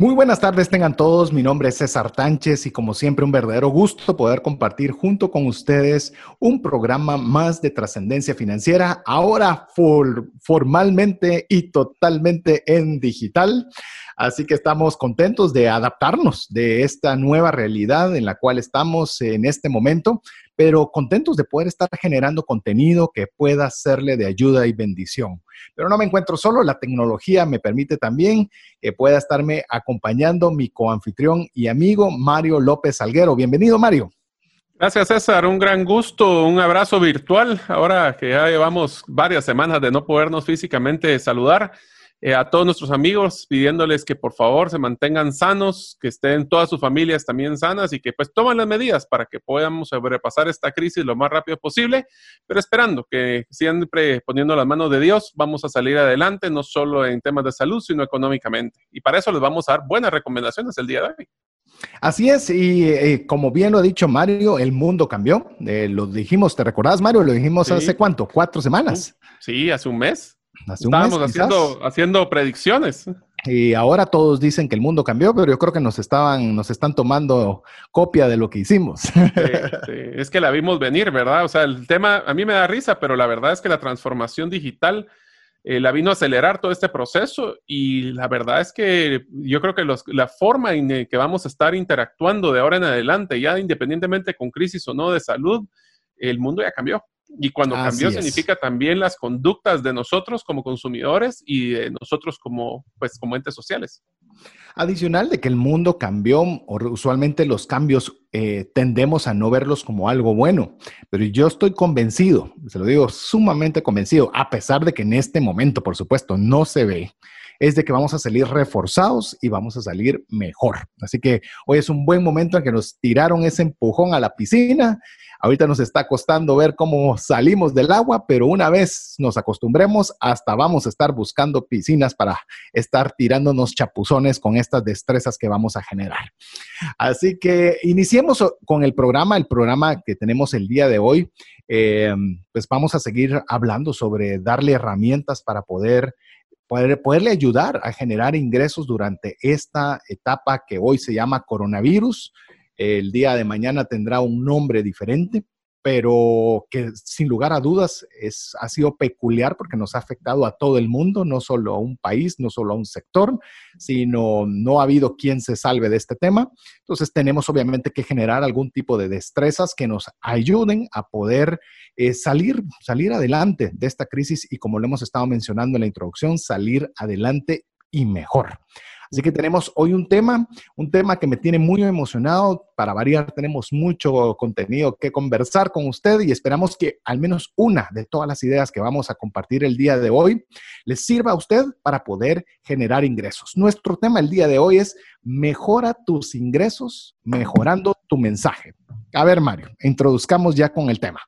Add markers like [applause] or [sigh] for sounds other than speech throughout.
Muy buenas tardes tengan todos, mi nombre es César Tánchez y como siempre un verdadero gusto poder compartir junto con ustedes un programa más de trascendencia financiera, ahora formalmente y totalmente en digital. Así que estamos contentos de adaptarnos de esta nueva realidad en la cual estamos en este momento, pero contentos de poder estar generando contenido que pueda serle de ayuda y bendición. Pero no me encuentro solo, la tecnología me permite también que pueda estarme acompañando mi coanfitrión y amigo Mario López Salguero. Bienvenido, Mario. Gracias, César. Un gran gusto, un abrazo virtual. Ahora que ya llevamos varias semanas de no podernos físicamente saludar, eh, a todos nuestros amigos pidiéndoles que por favor se mantengan sanos, que estén todas sus familias también sanas y que pues tomen las medidas para que podamos sobrepasar esta crisis lo más rápido posible, pero esperando que siempre poniendo las manos de Dios vamos a salir adelante, no solo en temas de salud, sino económicamente. Y para eso les vamos a dar buenas recomendaciones el día de hoy. Así es, y eh, como bien lo ha dicho Mario, el mundo cambió. Eh, lo dijimos, ¿te recordás, Mario? Lo dijimos hace cuánto, cuatro semanas. sí, hace un mes. Estábamos haciendo, haciendo predicciones. Y ahora todos dicen que el mundo cambió, pero yo creo que nos estaban, nos están tomando copia de lo que hicimos. Es que la vimos venir, ¿verdad? O sea, el tema a mí me da risa, pero la verdad es que la transformación digital eh, la vino a acelerar todo este proceso y la verdad es que yo creo que la forma en que vamos a estar interactuando de ahora en adelante, ya independientemente con crisis o no de salud, el mundo ya cambió. Y cuando cambió significa también las conductas de nosotros como consumidores y de nosotros como, pues, como entes sociales. Adicional de que el mundo cambió, usualmente los cambios eh, tendemos a no verlos como algo bueno, pero yo estoy convencido, se lo digo sumamente convencido, a pesar de que en este momento, por supuesto, no se ve, es de que vamos a salir reforzados y vamos a salir mejor. Así que hoy es un buen momento en que nos tiraron ese empujón a la piscina Ahorita nos está costando ver cómo salimos del agua, pero una vez nos acostumbremos, hasta vamos a estar buscando piscinas para estar tirándonos chapuzones con estas destrezas que vamos a generar. Así que iniciemos con el programa, el programa que tenemos el día de hoy. Eh, pues vamos a seguir hablando sobre darle herramientas para poder Poder, poderle ayudar a generar ingresos durante esta etapa que hoy se llama coronavirus. El día de mañana tendrá un nombre diferente, pero que sin lugar a dudas es, ha sido peculiar porque nos ha afectado a todo el mundo, no solo a un país, no solo a un sector, sino no ha habido quien se salve de este tema. Entonces tenemos obviamente que generar algún tipo de destrezas que nos ayuden a poder eh, salir, salir adelante de esta crisis y como lo hemos estado mencionando en la introducción, salir adelante y mejor. Así que tenemos hoy un tema, un tema que me tiene muy emocionado. Para variar, tenemos mucho contenido que conversar con usted y esperamos que al menos una de todas las ideas que vamos a compartir el día de hoy les sirva a usted para poder generar ingresos. Nuestro tema el día de hoy es mejora tus ingresos mejorando tu mensaje. A ver, Mario, introduzcamos ya con el tema.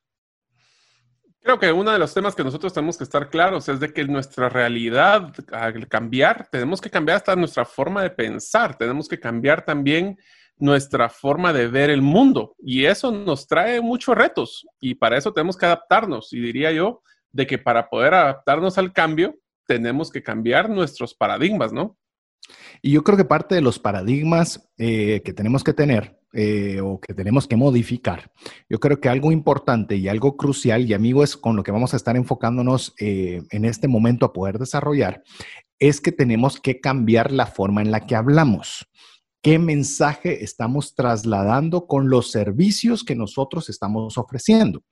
Creo que uno de los temas que nosotros tenemos que estar claros es de que nuestra realidad, al cambiar, tenemos que cambiar hasta nuestra forma de pensar, tenemos que cambiar también nuestra forma de ver el mundo y eso nos trae muchos retos y para eso tenemos que adaptarnos y diría yo de que para poder adaptarnos al cambio tenemos que cambiar nuestros paradigmas, ¿no? Y yo creo que parte de los paradigmas eh, que tenemos que tener eh, o que tenemos que modificar, yo creo que algo importante y algo crucial, y amigo, es con lo que vamos a estar enfocándonos eh, en este momento a poder desarrollar, es que tenemos que cambiar la forma en la que hablamos. ¿Qué mensaje estamos trasladando con los servicios que nosotros estamos ofreciendo?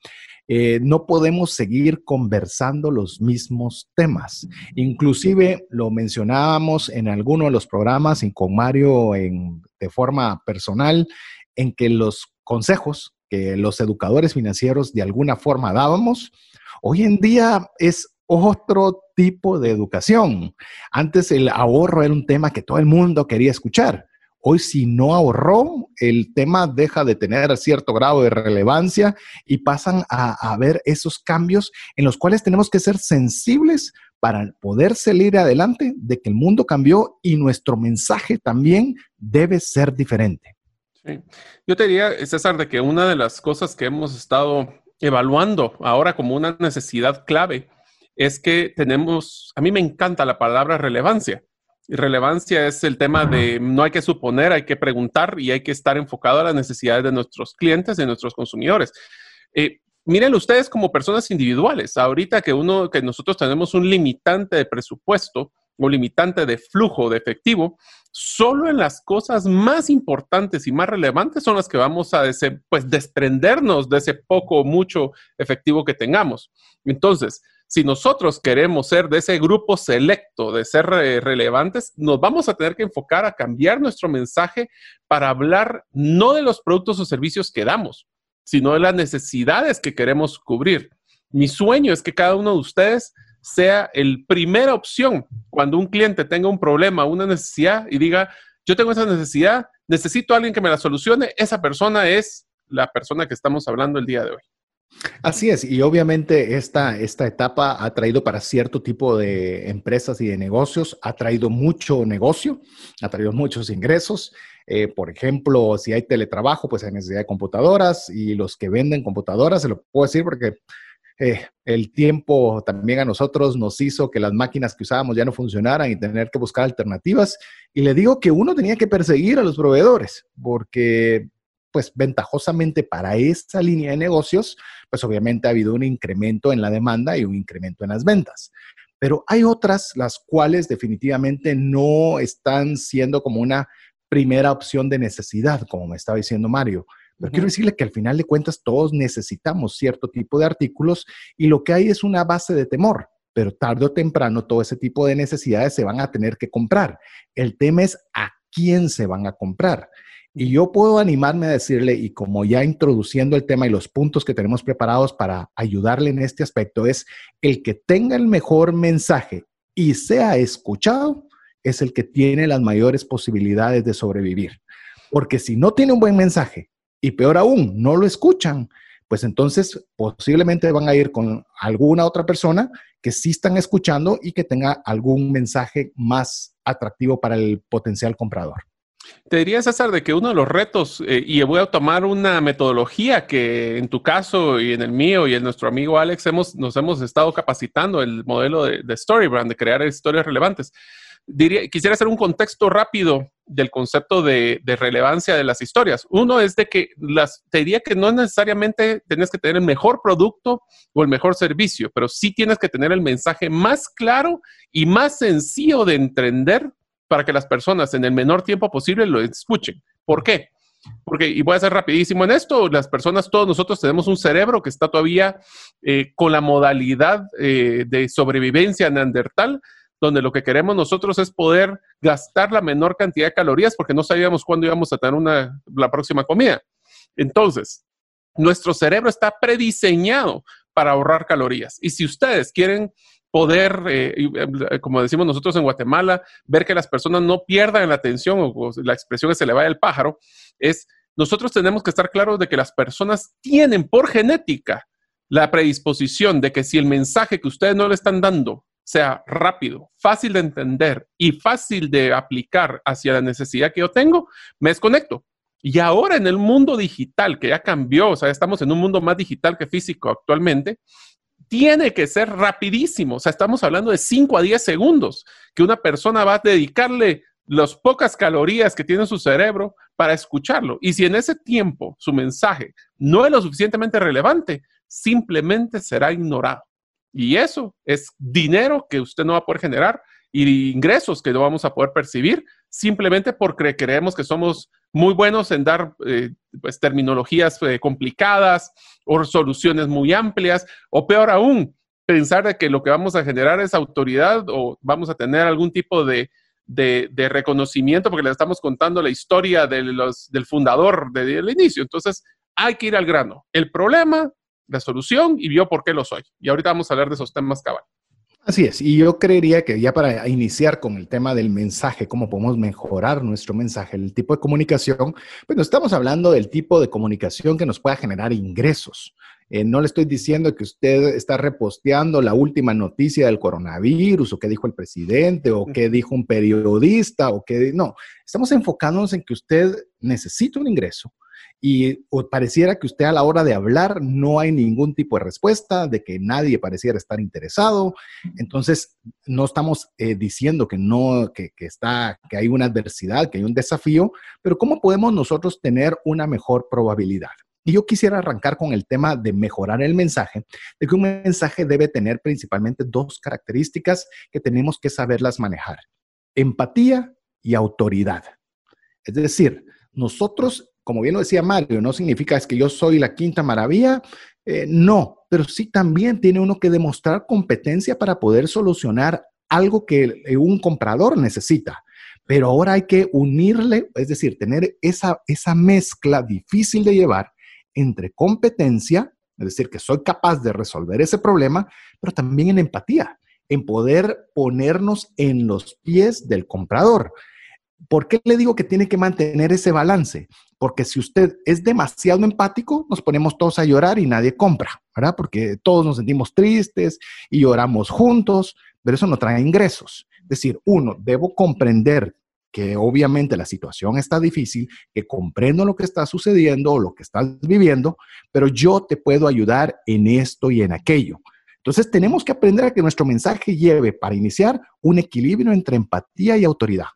Eh, no podemos seguir conversando los mismos temas. Inclusive lo mencionábamos en alguno de los programas y con Mario de forma personal, en que los consejos que los educadores financieros de alguna forma dábamos, hoy en día es otro tipo de educación. Antes el ahorro era un tema que todo el mundo quería escuchar. Hoy si no ahorró, el tema deja de tener cierto grado de relevancia y pasan a, a ver esos cambios en los cuales tenemos que ser sensibles para poder salir adelante de que el mundo cambió y nuestro mensaje también debe ser diferente. Yo te diría, César, de que una de las cosas que hemos estado evaluando ahora como una necesidad clave es que tenemos, a mí me encanta la palabra relevancia. Relevancia es el tema de no hay que suponer, hay que preguntar y hay que estar enfocado a las necesidades de nuestros clientes, de nuestros consumidores. Eh, miren ustedes como personas individuales, ahorita que uno, que nosotros tenemos un limitante de presupuesto o limitante de flujo de efectivo, solo en las cosas más importantes y más relevantes son las que vamos a pues, desprendernos de ese poco o mucho efectivo que tengamos. Entonces, si nosotros queremos ser de ese grupo selecto, de ser relevantes, nos vamos a tener que enfocar a cambiar nuestro mensaje para hablar no de los productos o servicios que damos, sino de las necesidades que queremos cubrir. Mi sueño es que cada uno de ustedes sea el primera opción cuando un cliente tenga un problema, una necesidad y diga, yo tengo esa necesidad, necesito a alguien que me la solucione, esa persona es la persona que estamos hablando el día de hoy. Así es, y obviamente esta, esta etapa ha traído para cierto tipo de empresas y de negocios, ha traído mucho negocio, ha traído muchos ingresos. Eh, por ejemplo, si hay teletrabajo, pues hay necesidad de computadoras y los que venden computadoras, se lo puedo decir porque eh, el tiempo también a nosotros nos hizo que las máquinas que usábamos ya no funcionaran y tener que buscar alternativas. Y le digo que uno tenía que perseguir a los proveedores porque pues ventajosamente para esa línea de negocios, pues obviamente ha habido un incremento en la demanda y un incremento en las ventas. Pero hay otras las cuales definitivamente no están siendo como una primera opción de necesidad, como me estaba diciendo Mario. Pero quiero decirle que al final de cuentas todos necesitamos cierto tipo de artículos y lo que hay es una base de temor, pero tarde o temprano todo ese tipo de necesidades se van a tener que comprar. El tema es a quién se van a comprar. Y yo puedo animarme a decirle, y como ya introduciendo el tema y los puntos que tenemos preparados para ayudarle en este aspecto, es el que tenga el mejor mensaje y sea escuchado, es el que tiene las mayores posibilidades de sobrevivir. Porque si no tiene un buen mensaje y peor aún, no lo escuchan, pues entonces posiblemente van a ir con alguna otra persona que sí están escuchando y que tenga algún mensaje más atractivo para el potencial comprador. Te diría, César, de que uno de los retos, eh, y voy a tomar una metodología que en tu caso y en el mío y en nuestro amigo Alex hemos, nos hemos estado capacitando, el modelo de, de Storybrand, de crear historias relevantes quisiera hacer un contexto rápido del concepto de, relevancia de las historias. Uno es de que las, te diría que no necesariamente tienes que tener el mejor producto o el mejor servicio, pero sí tienes que tener el mensaje más claro y más sencillo de entender para que las personas en el menor tiempo posible lo escuchen. ¿Por qué? Porque, y voy a ser rapidísimo en esto, las personas, todos nosotros tenemos un cerebro que está todavía eh, con la modalidad eh, de sobrevivencia neandertal, donde lo que queremos nosotros es poder gastar la menor cantidad de calorías porque no sabíamos cuándo íbamos a tener una, la próxima comida. Entonces, nuestro cerebro está prediseñado para ahorrar calorías. Y si ustedes quieren poder, eh, eh, como decimos nosotros en Guatemala, ver que las personas no pierdan la atención o, la expresión que se le vaya el pájaro, es nosotros tenemos que estar claros de que las personas tienen por genética la predisposición de que si el mensaje que ustedes no le están dando sea rápido, fácil de entender y fácil de aplicar hacia la necesidad que yo tengo, me desconecto. Y ahora en el mundo digital, que ya cambió, o sea, estamos en un mundo más digital que físico actualmente, tiene que ser rapidísimo. O sea, estamos hablando de 5 a 10 segundos que una persona va a dedicarle las pocas calorías que tiene su cerebro para escucharlo. Y si en ese tiempo su mensaje no es lo suficientemente relevante, simplemente será ignorado. Y eso es dinero que usted no va a poder generar y ingresos que no vamos a poder percibir simplemente porque creemos que somos muy buenos en dar eh, pues, terminologías eh, complicadas o soluciones muy amplias o peor aún, pensar de que lo que vamos a generar es autoridad o vamos a tener algún tipo de, reconocimiento porque le estamos contando la historia de los, del fundador desde el inicio. Entonces, hay que ir al grano. El problema la solución y vio por qué lo soy. Y ahorita vamos a hablar de esos temas cabal. Así es, y yo creería que ya para iniciar con el tema del mensaje, cómo podemos mejorar nuestro mensaje, el tipo de comunicación, pues estamos hablando del tipo de comunicación que nos pueda generar ingresos. Eh, no le estoy diciendo que usted está reposteando la última noticia del coronavirus o qué dijo el presidente o qué dijo un periodista o qué... No, estamos enfocándonos en que usted necesita un ingreso y pareciera que usted a la hora de hablar no hay ningún tipo de respuesta, de que nadie pareciera estar interesado. Entonces, no estamos eh, diciendo que no, que, que, está, que hay una adversidad, que hay un desafío, pero ¿cómo podemos nosotros tener una mejor probabilidad? Y yo quisiera arrancar con el tema de mejorar el mensaje, de que un mensaje debe tener principalmente dos características que tenemos que saberlas manejar. Empatía y autoridad. Es decir, nosotros como bien lo decía Mario, no significa es que yo soy la quinta maravilla, eh, no, pero sí también tiene uno que demostrar competencia para poder solucionar algo que un comprador necesita. Pero ahora hay que unirle, es decir, tener esa, esa mezcla difícil de llevar entre competencia, es decir, que soy capaz de resolver ese problema, pero también en empatía, en poder ponernos en los pies del comprador. ¿Por qué le digo que tiene que mantener ese balance? Porque si usted es demasiado empático, nos ponemos todos a llorar y nadie compra, ¿verdad? Porque todos nos sentimos tristes y lloramos juntos, pero eso no trae ingresos. Es decir, uno, debo comprender que obviamente la situación está difícil, que comprendo lo que está sucediendo o lo que estás viviendo, pero yo te puedo ayudar en esto y en aquello. Entonces tenemos que aprender a que nuestro mensaje lleve, para iniciar, un equilibrio entre empatía y autoridad.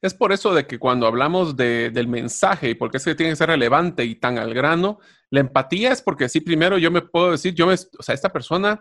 Es por eso de que cuando hablamos del mensaje y porque es que tiene que ser relevante y tan al grano, la empatía es porque sí, primero yo me puedo decir, yo me, o sea, esta persona,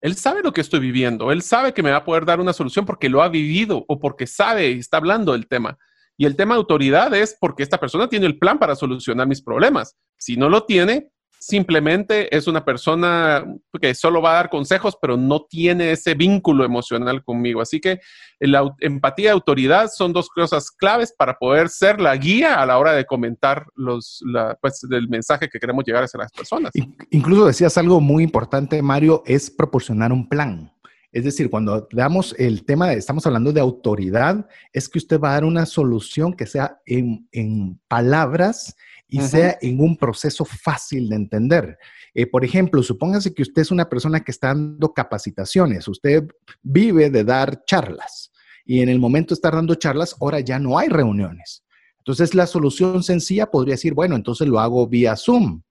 él sabe lo que estoy viviendo, él sabe que me va a poder dar una solución porque lo ha vivido o porque sabe y está hablando del tema. Y el tema de autoridad es porque esta persona tiene el plan para solucionar mis problemas. Si no lo tiene, simplemente es una persona que solo va a dar consejos, pero no tiene ese vínculo emocional conmigo. Así que la empatía y autoridad son dos cosas claves para poder ser la guía a la hora de comentar los, pues, el mensaje que queremos llegar a las personas. Incluso decías algo muy importante, Mario, es proporcionar un plan. Es decir, cuando damos el tema, de, estamos hablando de autoridad, es que usted va a dar una solución que sea en, en palabras y sea en un proceso fácil de entender. Eh, por ejemplo, supóngase que usted es una persona que está dando capacitaciones, usted vive de dar charlas y en el momento de estar dando charlas, ahora ya no hay reuniones. Entonces, la solución sencilla podría decir, bueno, entonces lo hago vía Zoom.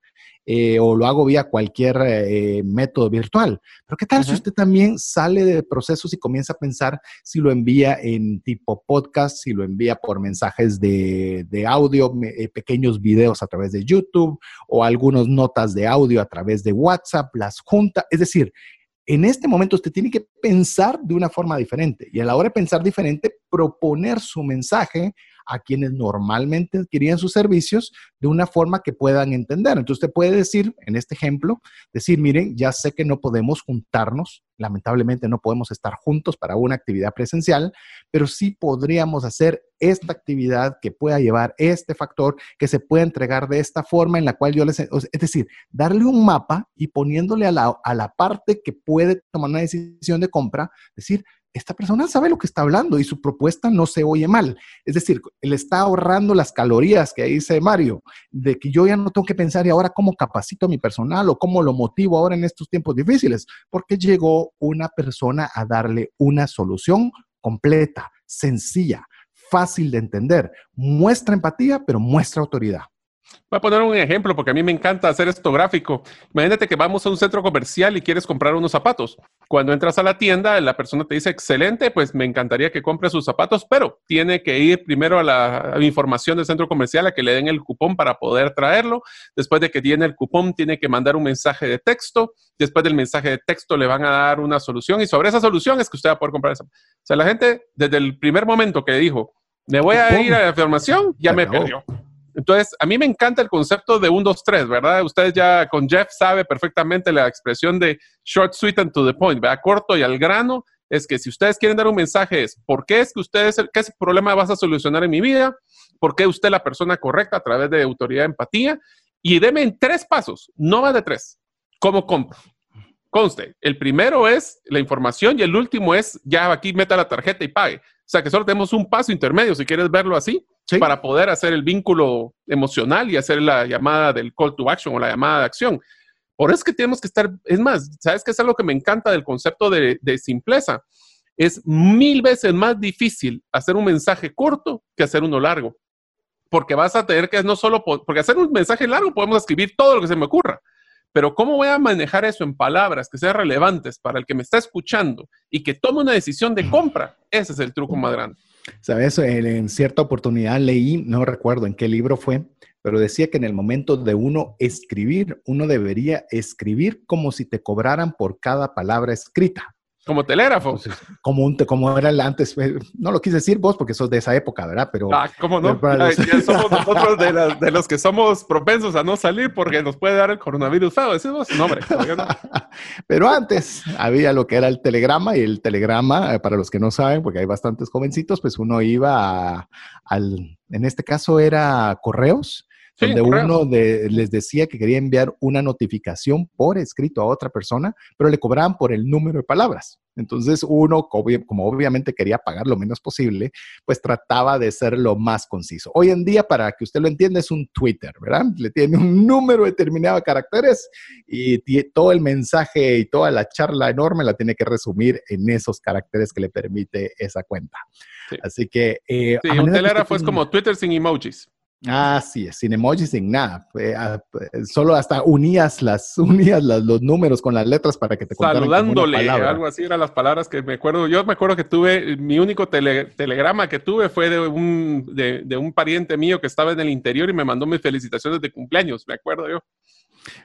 Eh, o lo hago vía cualquier eh, método virtual. Pero ¿qué tal si usted también sale de procesos y comienza a pensar si lo envía en tipo podcast, si lo envía por mensajes de, audio, eh, pequeños videos a través de YouTube o algunas notas de audio a través de WhatsApp, las junta? Es decir, en este momento usted tiene que pensar de una forma diferente y a la hora de pensar diferente, proponer su mensaje a quienes normalmente adquirían sus servicios de una forma que puedan entender. Entonces usted puede decir, en este ejemplo, decir, miren, ya sé que no podemos juntarnos, lamentablemente no podemos estar juntos para una actividad presencial, pero sí podríamos hacer esta actividad que pueda llevar este factor, que se pueda entregar de esta forma en la cual yo les... Es decir, darle un mapa y poniéndole a la, a la parte que puede tomar una decisión de compra, decir, esta persona sabe lo que está hablando y su propuesta no se oye mal. Es decir, le está ahorrando las calorías que dice Mario, de que yo ya no tengo que pensar y ahora cómo capacito a mi personal o cómo lo motivo ahora en estos tiempos difíciles, porque llegó una persona a darle una solución completa, sencilla, fácil de entender. Muestra empatía, pero muestra autoridad. Voy a poner un ejemplo porque a mí me encanta hacer esto gráfico. Imagínate que vamos a un centro comercial y quieres comprar unos zapatos. Cuando entras a la tienda, la persona te dice, excelente, pues me encantaría que compre sus zapatos, pero tiene que ir primero a la información del centro comercial a que le den el cupón para poder traerlo. Después de que tiene el cupón, tiene que mandar un mensaje de texto. Después del mensaje de texto le van a dar una solución y sobre esa solución es que usted va a poder comprar esa. O sea, la gente desde el primer momento que dijo, me voy a ir a la información, ya me perdió. Entonces, a mí me encanta el concepto de 1, 2, 3, ¿verdad? Ustedes ya con Jeff sabe perfectamente la expresión de short, sweet and to the point, ¿verdad? Corto y al grano. Es que si ustedes quieren dar un mensaje es, ¿por qué es que ustedes, qué problema vas a solucionar en mi vida? ¿Por qué usted es la persona correcta a través de autoridad, empatía? Y deme en tres pasos, no más de tres. ¿Cómo compro? conste, el primero es la información y el último es ya aquí meta la tarjeta y pague. O sea que solo tenemos un paso intermedio, si quieres verlo así, para poder hacer el vínculo emocional y hacer la llamada del call to action o la llamada de acción. Por eso es que tenemos que estar, es más, ¿sabes qué es algo que me encanta del concepto de, de simpleza? Es mil veces más difícil hacer un mensaje corto que hacer uno largo. Porque vas a tener que no solo, porque hacer un mensaje largo podemos escribir todo lo que se me ocurra, pero ¿cómo voy a manejar eso en palabras que sean relevantes para el que me está escuchando y que tome una decisión de compra? Ese es el truco más grande. Sabes, en cierta oportunidad leí, no recuerdo en qué libro fue, pero decía que en el momento de uno escribir, uno debería escribir como si te cobraran por cada palabra escrita. Como telégrafo. como, un, como era el antes. Eh, no lo quise decir vos porque sos de esa época, ¿verdad? Pero. Ah, ¿cómo no? Ya, [laughs] somos nosotros de, los que somos propensos a no salir porque nos puede dar el coronavirus feo. Decimos no, hombre. [laughs] pero antes había lo que era el telegrama y el telegrama, eh, para los que no saben, porque hay bastantes jovencitos, pues uno iba al. En este caso era correos donde uno les decía que quería enviar una notificación por escrito a otra persona, pero le cobraban por el número de palabras. Entonces uno, como obviamente quería pagar lo menos posible, pues trataba de ser lo más conciso. Hoy en día, para que usted lo entienda, es un Twitter, ¿verdad? Le tiene un número determinado de caracteres y todo el mensaje y toda la charla enorme la tiene que resumir en esos caracteres que le permite esa cuenta. Así que... Eh, sí, un telégrafo es como Twitter sin emojis. Así es, sin emojis, sin nada. Ah, solo hasta unías las, [laughs] unías los números con las letras para que te contaran Saludándole, algo así eran las palabras que me acuerdo. Yo me acuerdo que tuve, mi único telegrama que tuve fue de un, de, un pariente mío que estaba en el interior y me mandó mis felicitaciones de cumpleaños, me acuerdo yo.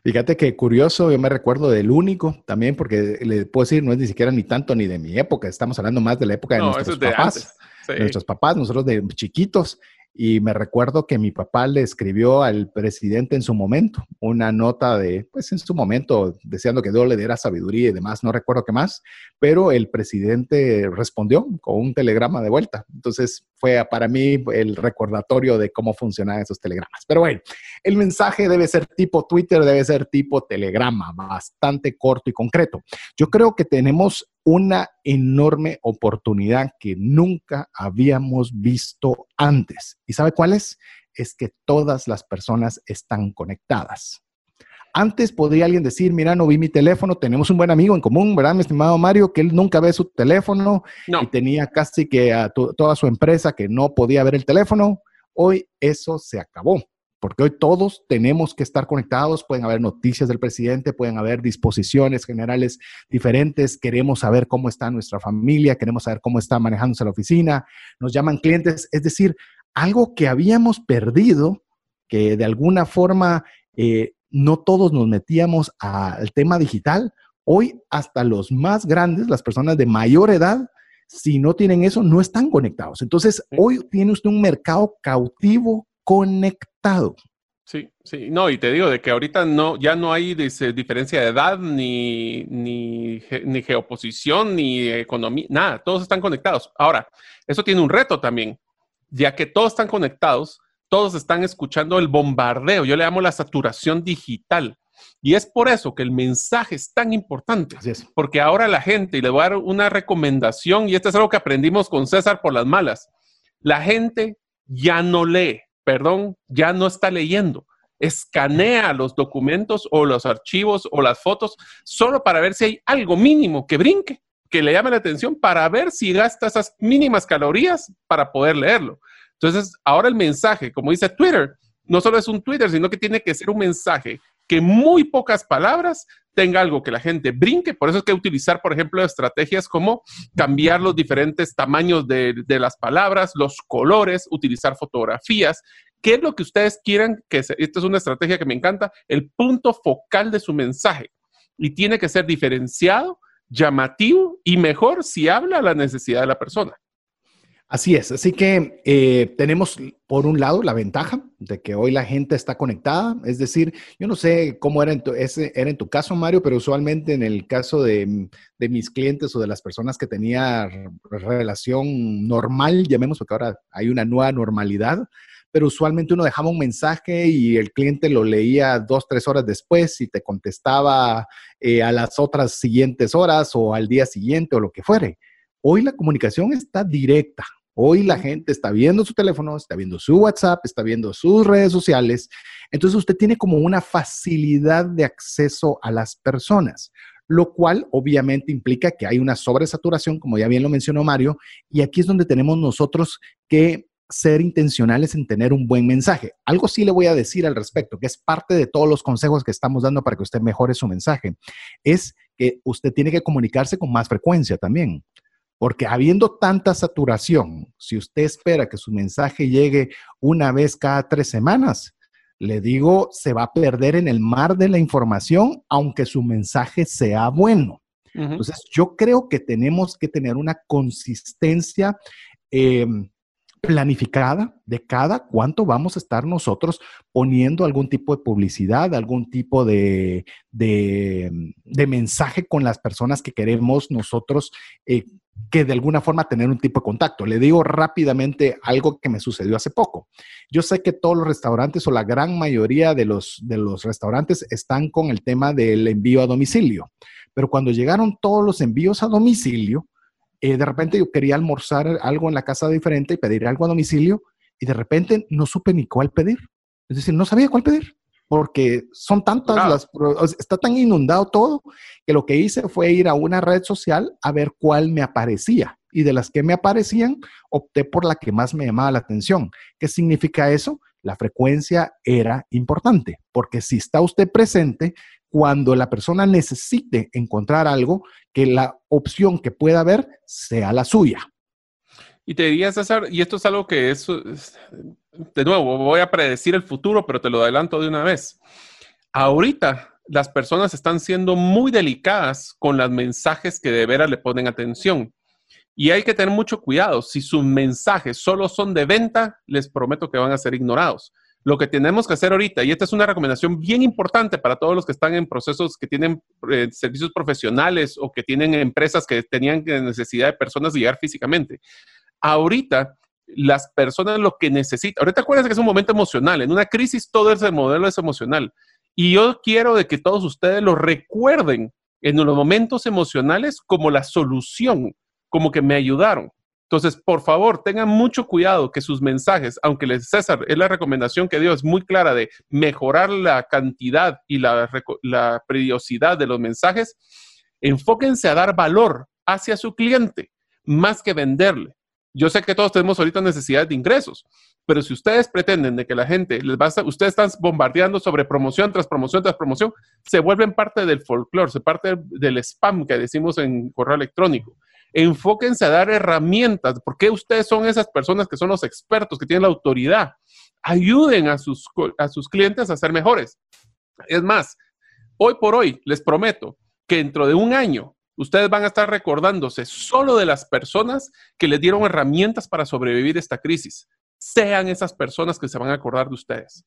Fíjate que curioso, yo me recuerdo del único también, porque le puedo decir, no es ni siquiera ni tanto ni de mi época, estamos hablando más de la época de nuestros papás. Nuestros papás, nosotros de chiquitos, y me recuerdo que mi papá le escribió al presidente en su momento una nota de, pues en su momento, deseando que Dios le diera sabiduría y demás, no recuerdo qué más, pero el presidente respondió con un telegrama de vuelta. Entonces fue para mí el recordatorio de cómo funcionan esos telegramas. Pero bueno, el mensaje debe ser tipo Twitter, debe ser tipo telegrama, bastante corto y concreto. Yo creo que tenemos una enorme oportunidad que nunca habíamos visto antes. ¿Y sabe cuál es? Es que todas las personas están conectadas. Antes podría alguien decir, mira, no vi mi teléfono, tenemos un buen amigo en común, ¿verdad, mi estimado Mario? Que él nunca ve su teléfono y tenía casi que a toda su empresa que no podía ver el teléfono. Hoy eso se acabó porque hoy todos tenemos que estar conectados, pueden haber noticias del presidente, pueden haber disposiciones generales diferentes, queremos saber cómo está nuestra familia, queremos saber cómo está manejándose la oficina, nos llaman clientes, es decir, algo que habíamos perdido, que de alguna forma eh, no todos nos metíamos al tema digital, hoy hasta los más grandes, las personas de mayor edad, si no tienen eso, no están conectados. Entonces, hoy tiene usted un mercado cautivo conectado. Sí, sí, no, y te digo de que ahorita no, ya no hay diferencia de edad, ni, ni, ni geoposición, ni economía, nada, todos están conectados. Ahora, eso tiene un reto también, ya que todos están conectados, todos están escuchando el bombardeo, yo le llamo la saturación digital. Y es por eso que el mensaje es tan importante, porque ahora la gente, y le voy a dar una recomendación, y esto es algo que aprendimos con César por las malas, la gente ya no lee perdón, ya no está leyendo. Escanea los documentos o los archivos o las fotos solo para ver si hay algo mínimo que brinque, que le llame la atención, para ver si gasta esas mínimas calorías para poder leerlo. Entonces, ahora el mensaje, como dice Twitter, no solo es un Twitter, sino que tiene que ser un mensaje que muy pocas palabras tenga algo que la gente brinque. Por eso es que utilizar, por ejemplo, estrategias como cambiar los diferentes tamaños de, las palabras, los colores, utilizar fotografías. ¿Qué es lo que ustedes quieran que sea? Esta es una estrategia que me encanta, el punto focal de su mensaje. Y tiene que ser diferenciado, llamativo y mejor si habla a la necesidad de la persona. Así es, así que eh, tenemos por un lado la ventaja de que hoy la gente está conectada, es decir, yo no sé cómo era en tu, ese, era en tu caso, Mario, pero usualmente en el caso de, de, mis clientes o de las personas que tenía relación normal, llamemos porque ahora hay una nueva normalidad, pero usualmente uno dejaba un mensaje y el cliente lo leía dos, tres horas después y te contestaba eh, a las otras siguientes horas o al día siguiente o lo que fuere. Hoy la comunicación está directa. Hoy la gente está viendo su teléfono, está viendo su WhatsApp, está viendo sus redes sociales. Entonces usted tiene como una facilidad de acceso a las personas lo cual obviamente implica que hay una sobresaturación, como ya bien lo mencionó Mario, y aquí es donde tenemos nosotros que ser intencionales en tener un buen mensaje. Algo sí le voy a decir al respecto, que es parte de todos los consejos que estamos dando para que usted mejore su mensaje, es que usted tiene que comunicarse con más frecuencia también. Porque habiendo tanta saturación, si usted espera que su mensaje llegue una vez cada tres semanas, le digo, se va a perder en el mar de la información, aunque su mensaje sea bueno. Entonces, yo creo que tenemos que tener una consistencia em, planificada de cada cuánto vamos a estar nosotros poniendo algún tipo de publicidad, algún tipo de, mensaje con las personas que queremos nosotros eh, que de alguna forma tener un tipo de contacto. Le digo rápidamente algo que me sucedió hace poco. Yo sé que todos los restaurantes o la gran mayoría de los, de los restaurantes están con el tema del envío a domicilio, pero cuando llegaron todos los envíos a domicilio, eh, de repente yo quería almorzar algo en la casa diferente y pedir algo a domicilio y de repente no supe ni cuál pedir. Es decir, no sabía cuál pedir porque son tantas las, está tan inundado todo que lo que hice fue ir a una red social a ver cuál me aparecía. Y de las que me aparecían, opté por la que más me llamaba la atención. ¿Qué significa eso? La frecuencia era importante, porque si está usted presente, cuando la persona necesite encontrar algo, que la opción que pueda ver sea la suya. Y te diría, César, y esto es algo que es, de nuevo, voy a predecir el futuro, pero te lo adelanto de una vez. Ahorita las personas están siendo muy delicadas con los mensajes que de veras le ponen atención. Y hay que tener mucho cuidado. Si sus mensajes solo son de venta, les prometo que van a ser ignorados. Lo que tenemos que hacer ahorita, y esta es una recomendación bien importante para todos los que están en procesos que tienen eh, servicios profesionales o que tienen empresas que tenían necesidad de personas llegar físicamente ahorita las personas lo que necesitan, ahorita acuérdense que es un momento emocional, en una crisis todo ese modelo es emocional. Y yo quiero de que todos ustedes lo recuerden en los momentos emocionales como la solución, como que me ayudaron. Entonces, por favor, tengan mucho cuidado que sus mensajes, aunque les, César, es la recomendación que dio, es muy clara de mejorar la cantidad y la, la periodicidad de los mensajes, enfóquense a dar valor hacia su cliente más que venderle. Yo sé que todos tenemos ahorita necesidad de ingresos, pero si ustedes pretenden de que la gente les va a, ustedes están bombardeando sobre promoción tras promoción tras promoción, se vuelven parte del folclore, se parte del spam que decimos en correo electrónico. Enfóquense a dar herramientas, porque ustedes son esas personas que son los expertos, que tienen la autoridad. Ayuden a sus, a sus clientes a ser mejores. Es más, hoy por hoy les prometo que dentro de un año ustedes van a estar recordándose solo de las personas que les dieron herramientas para sobrevivir esta crisis. Sean esas personas que se van a acordar de ustedes.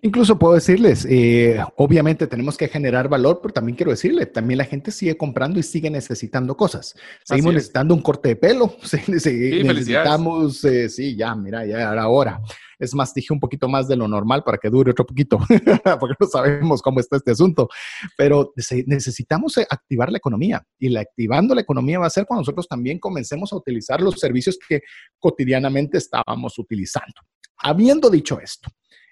Incluso puedo decirles, eh, obviamente tenemos que generar valor, pero también quiero decirle, también la gente sigue comprando y sigue necesitando cosas. Seguimos necesitando un corte de pelo, [laughs] sí, necesitamos, eh, sí, ya, mira, ya era hora. Es más, dije un poquito más de lo normal para que dure otro poquito, [laughs] porque no sabemos cómo está este asunto. Pero necesitamos eh, activar la economía y la activando la economía va a ser cuando nosotros también comencemos a utilizar los servicios que cotidianamente estábamos utilizando. Habiendo dicho esto,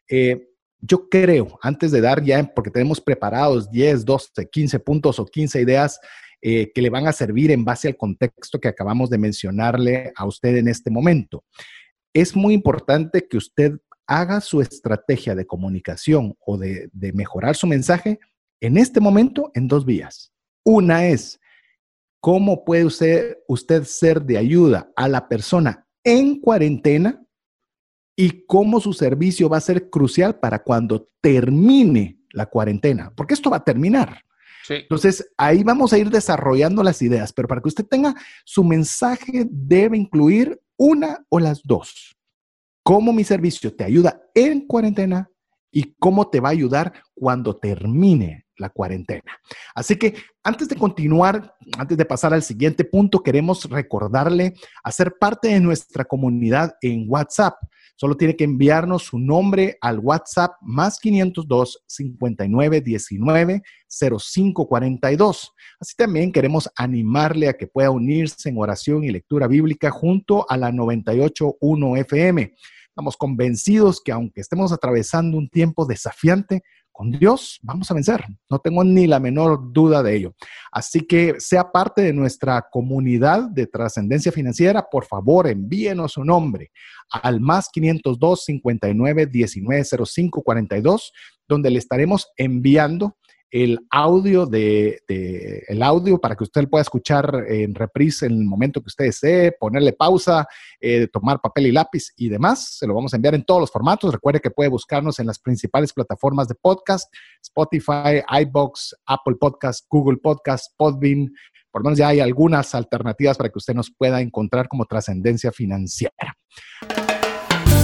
eh, yo creo, antes de dar ya, porque tenemos preparados 10, 12, 15 puntos o 15 ideas eh, que le van a servir en base al contexto que acabamos de mencionarle a usted en este momento. Es muy importante que usted haga su estrategia de comunicación o de, de mejorar su mensaje en este momento en dos vías. Una es, ¿cómo puede usted, usted ser de ayuda a la persona en cuarentena y cómo su servicio va a ser crucial para cuando termine la cuarentena, porque esto va a terminar. Entonces, ahí vamos a ir desarrollando las ideas, pero para que usted tenga su mensaje debe incluir una o las dos. Cómo mi servicio te ayuda en cuarentena y cómo te va a ayudar cuando termine la cuarentena. Así que antes de continuar, antes de pasar al siguiente punto, queremos recordarle hacer parte de nuestra comunidad en WhatsApp. Solo tiene que enviarnos su nombre al WhatsApp más 502 59 19 0542. Así también queremos animarle a que pueda unirse en oración y lectura bíblica junto a la 981 FM. Estamos convencidos que aunque estemos atravesando un tiempo desafiante, con Dios vamos a vencer. No tengo ni la menor duda de ello. Así que sea parte de nuestra comunidad de trascendencia financiera. Por favor, envíenos su nombre al más 502 59 19 05 42, donde le estaremos enviando el audio de, el audio para que usted pueda escuchar en reprise en el momento que usted desee, ponerle pausa, eh, tomar papel y lápiz y demás. Se lo vamos a enviar en todos los formatos. Recuerde que puede buscarnos en las principales plataformas de podcast, Spotify, iBox, Apple Podcast, Google Podcast, Podbean. Por lo menos ya hay algunas alternativas para que usted nos pueda encontrar como trascendencia financiera.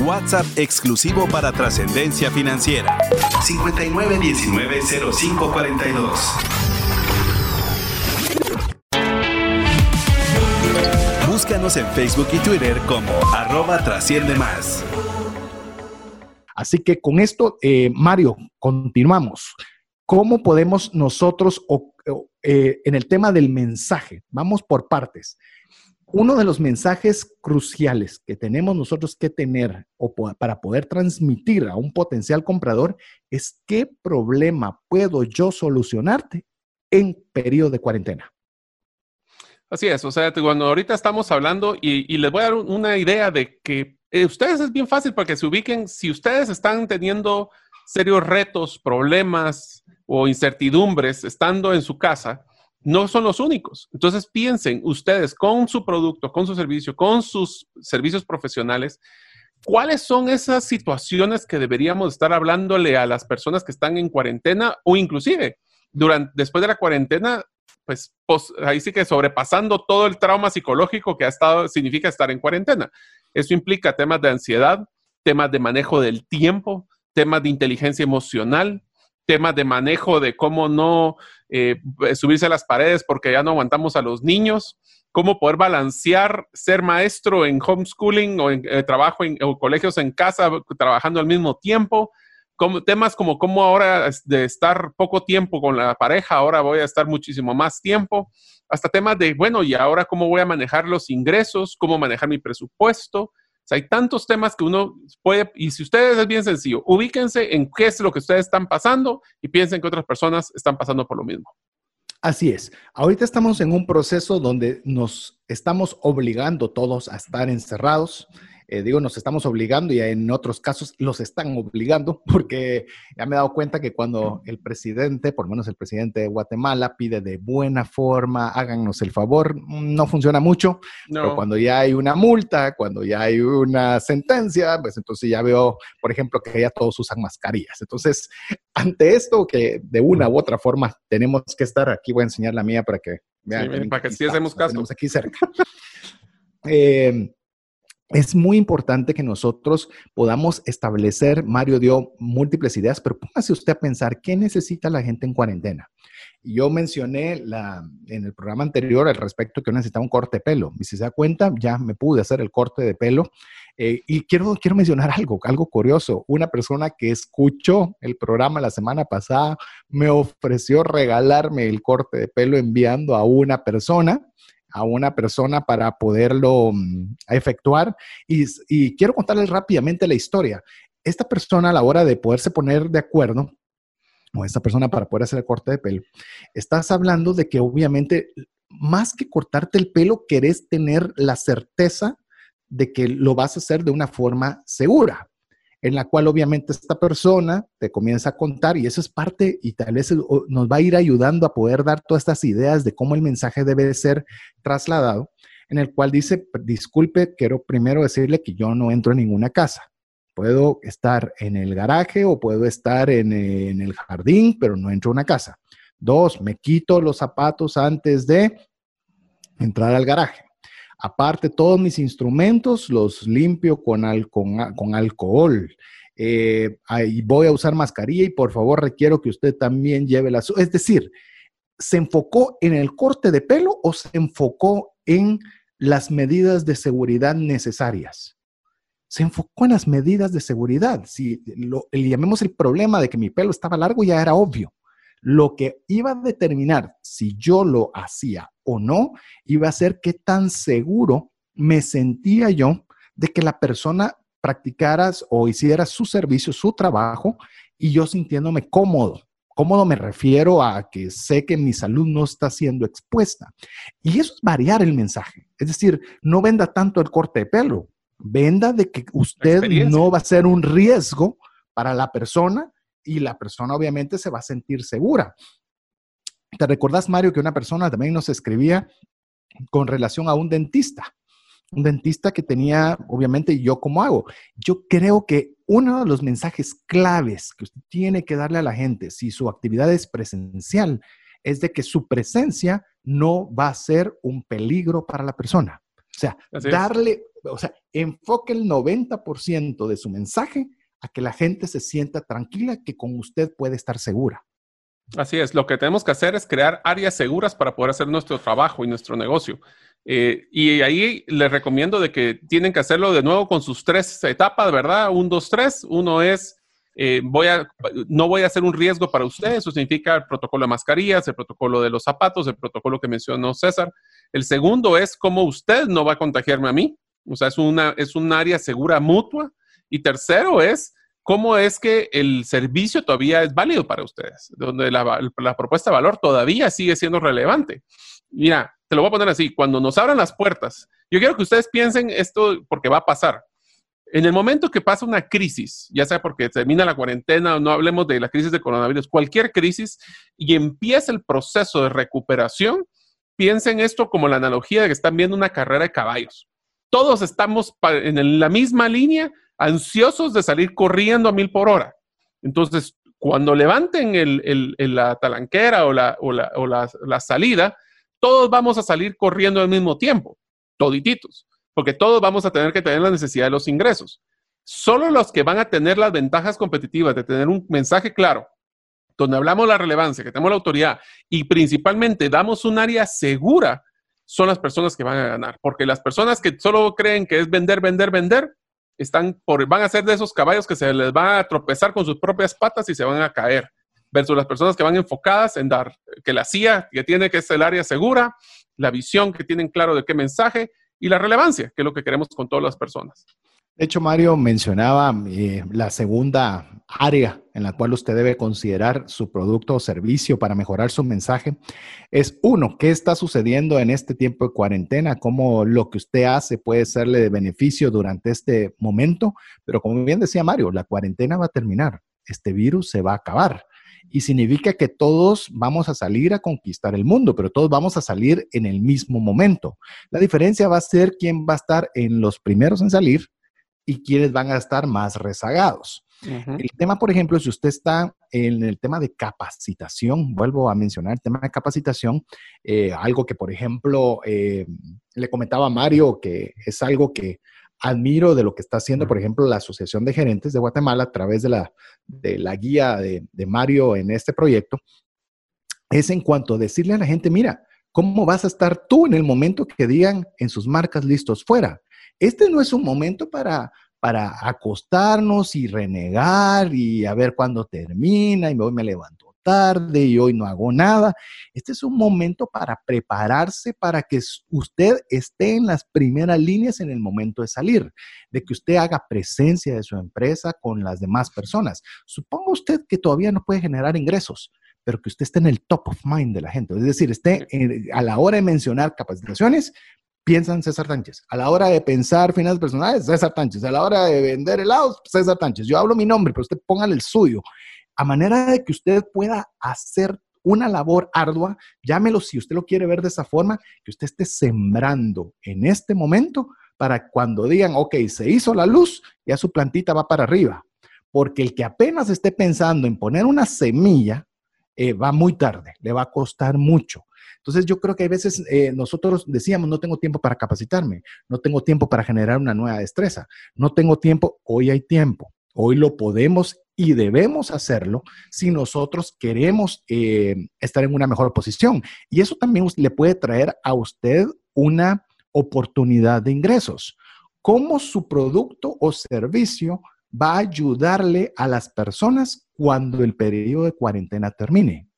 WhatsApp exclusivo para trascendencia financiera. 59190542. Búscanos en Facebook y Twitter como arroba trasciende más. Así que con esto, eh, Mario, continuamos. ¿Cómo podemos nosotros, eh, en el tema del mensaje, vamos por partes, uno de los mensajes cruciales que tenemos nosotros que tener o para poder transmitir a un potencial comprador es qué problema puedo yo solucionarte en periodo de cuarentena. Así es, o sea, cuando ahorita estamos hablando y, les voy a dar una idea de que eh, ustedes es bien fácil para que se ubiquen, si ustedes están teniendo serios retos, problemas o incertidumbres estando en su casa, no son los únicos. Entonces piensen ustedes con su producto, con su servicio, con sus servicios profesionales, ¿cuáles son esas situaciones que deberíamos estar hablándole a las personas que están en cuarentena o inclusive durante, después de la cuarentena? Pues, ahí sí que sobrepasando todo el trauma psicológico que ha estado, significa estar en cuarentena. Eso implica temas de ansiedad, temas de manejo del tiempo, temas de inteligencia emocional, temas de manejo de cómo no eh, subirse a las paredes porque ya no aguantamos a los niños, cómo poder balancear ser maestro en homeschooling o en eh, trabajo en colegios en casa trabajando al mismo tiempo, como, temas como cómo ahora de estar poco tiempo con la pareja, ahora voy a estar muchísimo más tiempo, hasta temas de, bueno, y ahora cómo voy a manejar los ingresos, cómo manejar mi presupuesto, hay tantos temas que uno puede, y si ustedes es bien sencillo, ubíquense en qué es lo que ustedes están pasando y piensen que otras personas están pasando por lo mismo. Así es. Ahorita estamos en un proceso donde nos estamos obligando todos a estar encerrados. Eh, digo, nos estamos obligando y en otros casos los están obligando, [laughs] porque ya me he dado cuenta que cuando el presidente, por lo menos el presidente de Guatemala, pide de buena forma, háganos el favor, no funciona mucho, pero cuando ya hay una multa, cuando ya hay una sentencia, pues entonces ya veo, por ejemplo, que ya todos usan mascarillas. Entonces, [laughs] ante esto, que de una u otra forma tenemos que estar, aquí voy a enseñar la mía para que vean. para que sí hacemos caso. aquí cerca. [laughs] Eh, es muy importante que nosotros podamos establecer, Mario dio múltiples ideas, pero póngase usted a pensar, ¿qué necesita la gente en cuarentena? Yo mencioné en el programa anterior al respecto que necesitaba un corte de pelo. Y si se da cuenta, ya me pude hacer el corte de pelo. Eh, y quiero, quiero mencionar algo, algo curioso. Una persona que escuchó el programa la semana pasada me ofreció regalarme el corte de pelo enviando a una persona a una persona para poderlo mm, efectuar. Y, quiero contarles rápidamente la historia. Esta persona a la hora de poderse poner de acuerdo, o esta persona para poder hacer el corte de pelo, estás hablando de que obviamente más que cortarte el pelo, querés tener la certeza de que lo vas a hacer de una forma segura en la cual obviamente esta persona te comienza a contar y eso es parte y tal vez nos va a ir ayudando a poder dar todas estas ideas de cómo el mensaje debe ser trasladado, en el cual dice, disculpe, quiero primero decirle que yo no entro en ninguna casa. Puedo estar en el garaje o puedo estar en, en el jardín, pero no entro a una casa. Dos, me quito los zapatos antes de entrar al garaje. Aparte, todos mis instrumentos los limpio con, con, alcohol. Eh, voy a usar mascarilla y por favor requiero que usted también lleve la... Es decir, ¿se enfocó en el corte de pelo o se enfocó en las medidas de seguridad necesarias? Se enfocó en las medidas de seguridad. Si lo, llamemos el problema de que mi pelo estaba largo, ya era obvio. Lo que iba a determinar si yo lo hacía o no, iba a ser qué tan seguro me sentía yo de que la persona practicara o hiciera su servicio, su trabajo, y yo sintiéndome cómodo. Cómodo me refiero a que sé que mi salud no está siendo expuesta. Y eso es variar el mensaje. Es decir, no venda tanto el corte de pelo, venda de que usted no va a ser un riesgo para la persona y la persona obviamente se va a sentir segura. ¿Te recordás, Mario, que una persona también nos escribía con relación a un dentista? Un dentista que tenía, obviamente, yo cómo hago. Yo creo que uno de los mensajes claves que usted tiene que darle a la gente, si su actividad es presencial, es de que su presencia no va a ser un peligro para la persona. O sea, darle, o sea, enfoque el 90% de su mensaje a que la gente se sienta tranquila que con usted puede estar segura. Así es, lo que tenemos que hacer es crear áreas seguras para poder hacer nuestro trabajo y nuestro negocio. Eh, y ahí les recomiendo de que tienen que hacerlo de nuevo con sus tres etapas, ¿verdad? Un, dos, tres. Uno es, eh, voy a, no voy a hacer un riesgo para usted. Eso significa el protocolo de mascarillas, el protocolo de los zapatos, el protocolo que mencionó César. El segundo es cómo usted no va a contagiarme a mí. O sea, es, una, es un área segura mutua y tercero es cómo es que el servicio todavía es válido para ustedes, donde la, propuesta de valor todavía sigue siendo relevante. Mira, te lo voy a poner así, cuando nos abran las puertas, yo quiero que ustedes piensen esto porque va a pasar. En el momento que pasa una crisis, ya sea porque termina la cuarentena o no hablemos de la crisis de coronavirus, cualquier crisis y empieza el proceso de recuperación, piensen esto como la analogía de que están viendo una carrera de caballos. Todos estamos en la misma línea, ansiosos de salir corriendo a mil por hora. Entonces, cuando levanten la talanquera o, la, la, salida, todos vamos a salir corriendo al mismo tiempo, todititos, porque todos vamos a tener que tener la necesidad de los ingresos. Solo los que van a tener las ventajas competitivas de tener un mensaje claro, donde hablamos la relevancia, que tenemos la autoridad y principalmente damos un área segura, son las personas que van a ganar, porque las personas que solo creen que es vender, vender, vender, están por, van a ser de esos caballos que se les va a tropezar con sus propias patas y se van a caer, versus las personas que van enfocadas en dar, que la CIA, que tiene que es el área segura, la visión que tienen claro de qué mensaje y la relevancia, que es lo que queremos con todas las personas. De hecho, Mario mencionaba eh, la segunda área en la cual usted debe considerar su producto o servicio para mejorar su mensaje. Es uno, ¿qué está sucediendo en este tiempo de cuarentena? ¿Cómo lo que usted hace puede serle de beneficio durante este momento? Pero como bien decía Mario, la cuarentena va a terminar. Este virus se va a acabar y significa que todos vamos a salir a conquistar el mundo, pero todos vamos a salir en el mismo momento. La diferencia va a ser quién va a estar en los primeros en salir y quienes van a estar más rezagados. El tema, por ejemplo, si usted está en el tema de capacitación. Vuelvo a mencionar el tema de capacitación, eh, algo que, por ejemplo, eh, le comentaba a Mario, que es algo que admiro de lo que está haciendo, por ejemplo, la Asociación de Gerentes de Guatemala a través de la, de la guía de, de Mario en este proyecto, es en cuanto a decirle a la gente, mira, ¿cómo vas a estar tú en el momento que digan en sus marcas listos fuera? Este no es un momento para, para acostarnos y renegar y a ver cuándo termina y hoy me levanto tarde y hoy no hago nada. Este es un momento para prepararse para que usted esté en las primeras líneas en el momento de salir, de que usted haga presencia de su empresa con las demás personas. Suponga usted que todavía no puede generar ingresos, pero que usted esté en el top of mind de la gente. Es decir, esté a la hora de mencionar capacitaciones, piensan César Sánchez. A la hora de pensar finanzas personales, César Sánchez. A la hora de vender helados, César Sánchez. Yo hablo mi nombre, pero usted póngale el suyo. A manera de que usted pueda hacer una labor ardua, llámelo si usted lo quiere ver de esa forma, que usted esté sembrando en este momento para cuando digan, ok, se hizo la luz, ya su plantita va para arriba. Porque el que apenas esté pensando en poner una semilla, eh, va muy tarde, le va a costar mucho. Entonces yo creo que hay veces eh, nosotros decíamos, no tengo tiempo para capacitarme, no tengo tiempo para generar una nueva destreza, no tengo tiempo, hoy hay tiempo, hoy lo podemos y debemos hacerlo si nosotros queremos eh, estar en una mejor posición. Y eso también le puede traer a usted una oportunidad de ingresos. ¿Cómo su producto o servicio va a ayudarle a las personas cuando el periodo de cuarentena termine?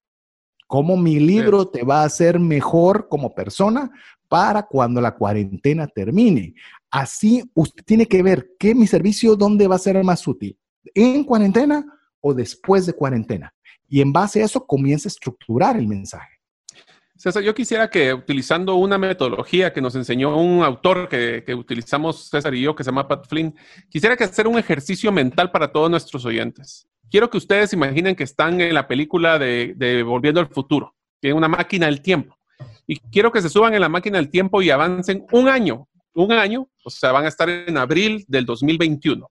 cómo mi libro te va a hacer mejor como persona para cuando la cuarentena termine. Así usted tiene que ver qué mi servicio, dónde va a ser más útil, en cuarentena o después de cuarentena. Y en base a eso comienza a estructurar el mensaje. César, yo quisiera que utilizando una metodología que nos enseñó un autor que, que, utilizamos César y yo, que se llama Pat Flynn, quisiera que hacer un ejercicio mental para todos nuestros oyentes quiero que ustedes imaginen que están en la película de, Volviendo al Futuro, tienen una máquina del tiempo. Y quiero que se suban en la máquina del tiempo y avancen un año, un año, o sea, van a estar en abril del 2021.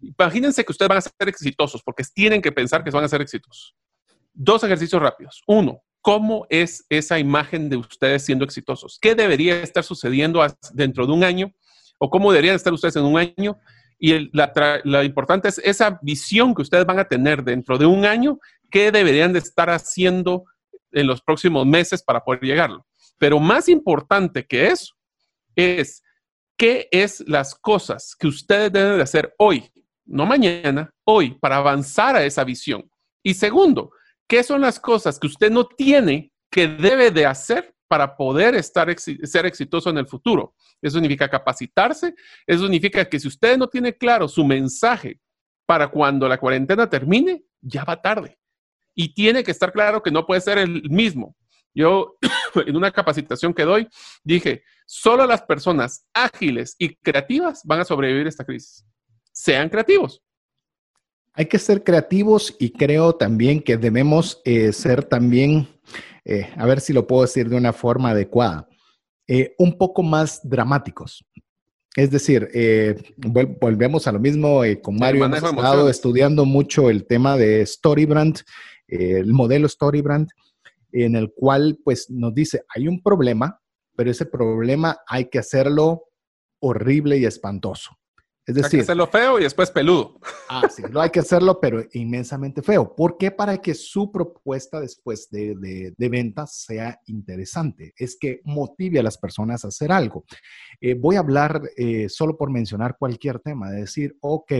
Imagínense que ustedes van a ser exitosos, porque tienen que pensar que van a ser exitosos. Dos ejercicios rápidos. Uno, ¿cómo es esa imagen de ustedes siendo exitosos? ¿Qué debería estar sucediendo dentro de un año? ¿O cómo deberían estar ustedes en un año? Y la, importante es esa visión que ustedes van a tener dentro de un año, qué deberían de estar haciendo en los próximos meses para poder llegarlo. Pero más importante que eso es qué es las cosas que ustedes deben de hacer hoy, no mañana, hoy, para avanzar a esa visión. Y segundo, qué son las cosas que usted no tiene que debe de hacer para poder estar, ser exitoso en el futuro. Eso significa capacitarse, eso significa que si usted no tiene claro su mensaje para cuando la cuarentena termine, ya va tarde. Y tiene que estar claro que no puede ser el mismo. Yo [coughs] en una capacitación que doy dije, solo las personas ágiles y creativas van a sobrevivir a esta crisis. Sean creativos. Hay que ser creativos y creo también que debemos eh, ser también eh, a ver si lo puedo decir de una forma adecuada, eh, un poco más dramáticos. Es decir, eh, volvemos a lo mismo, con Mario hemos estado estudiando mucho el tema de Storybrand, el modelo Storybrand, en el cual pues nos dice, hay un problema, pero ese problema hay que hacerlo horrible y espantoso. Es decir, hay que hacerlo feo y después peludo. Ah, sí, lo hay que hacerlo, pero inmensamente feo. ¿Por qué? Para que su propuesta después de, de, de ventas sea interesante. Es que motive a las personas a hacer algo. Eh, voy a hablar eh, solo por mencionar cualquier tema, de decir, ok,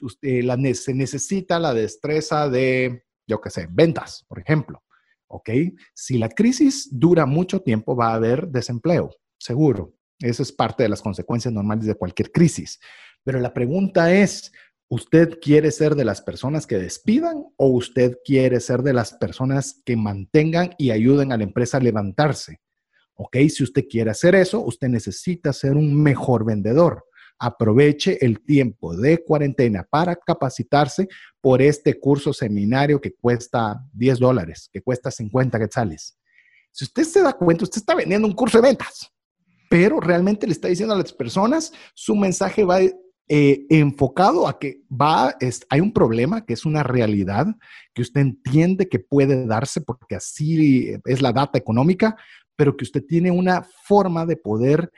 usted, la, se necesita la destreza de, yo qué sé, ventas, por ejemplo. Ok, si la crisis dura mucho tiempo, va a haber desempleo, seguro. Eso es parte de las consecuencias normales de cualquier crisis. Pero la pregunta es, ¿usted quiere ser de las personas que despidan o usted quiere ser de las personas que mantengan y ayuden a la empresa a levantarse? ¿Ok? Si usted quiere hacer eso, usted necesita ser un mejor vendedor. Aproveche el tiempo de cuarentena para capacitarse por este curso seminario que cuesta 10 dólares, que cuesta 50 quetzales. Si usted se da cuenta, usted está vendiendo un curso de ventas pero realmente le está diciendo a las personas, su mensaje va eh, enfocado a que va, es, hay un problema que es una realidad que usted entiende que puede darse porque así es la data económica, pero que usted tiene una forma de poder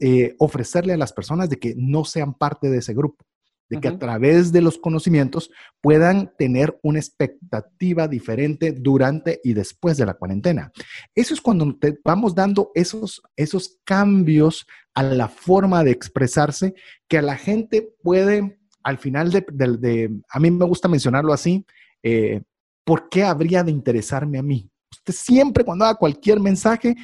eh, ofrecerle a las personas de que no sean parte de ese grupo de que a través de los conocimientos puedan tener una expectativa diferente durante y después de la cuarentena. Eso es cuando te vamos dando esos, esos cambios a la forma de expresarse que a la gente puede, al final de, a mí me gusta mencionarlo así, eh, ¿por qué habría de interesarme a mí? Usted siempre cuando haga cualquier mensaje,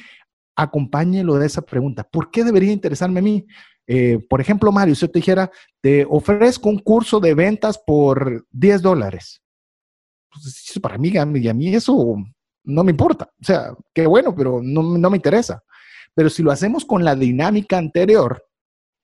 acompáñelo de esa pregunta, ¿por qué debería interesarme a mí? Eh, por ejemplo, Mario, si yo te dijera, te ofrezco un curso de ventas por 10 dólares. Pues, para mí, y a mí eso no me importa. O sea, qué bueno, pero no, no me interesa. Pero si lo hacemos con la dinámica anterior,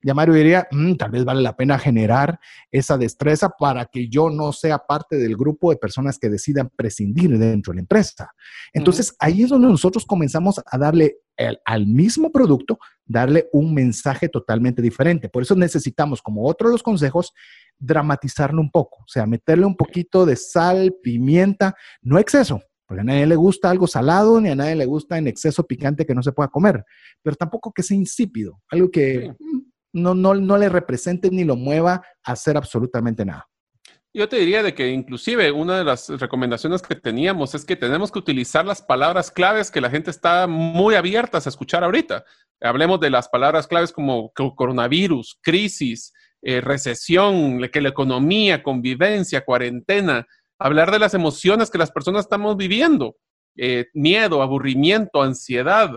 ya Mario diría, mm, tal vez vale la pena generar esa destreza para que yo no sea parte del grupo de personas que decidan prescindir dentro de la empresa. Entonces, ahí es donde nosotros comenzamos a darle al mismo producto, darle un mensaje totalmente diferente. Por eso necesitamos, como otro de los consejos, dramatizarlo un poco, o sea, meterle un poquito de sal, pimienta, no exceso, porque a nadie le gusta algo salado, ni a nadie le gusta en exceso picante que no se pueda comer, pero tampoco que sea insípido, algo que no, no, no le represente ni lo mueva a hacer absolutamente nada. Yo te diría de que inclusive una de las recomendaciones que teníamos es que tenemos que utilizar las palabras claves que la gente está muy abierta a escuchar ahorita. Hablemos de las palabras claves como coronavirus, crisis, eh, recesión, que la economía, convivencia, cuarentena, hablar de las emociones que las personas estamos viviendo, eh, miedo, aburrimiento, ansiedad,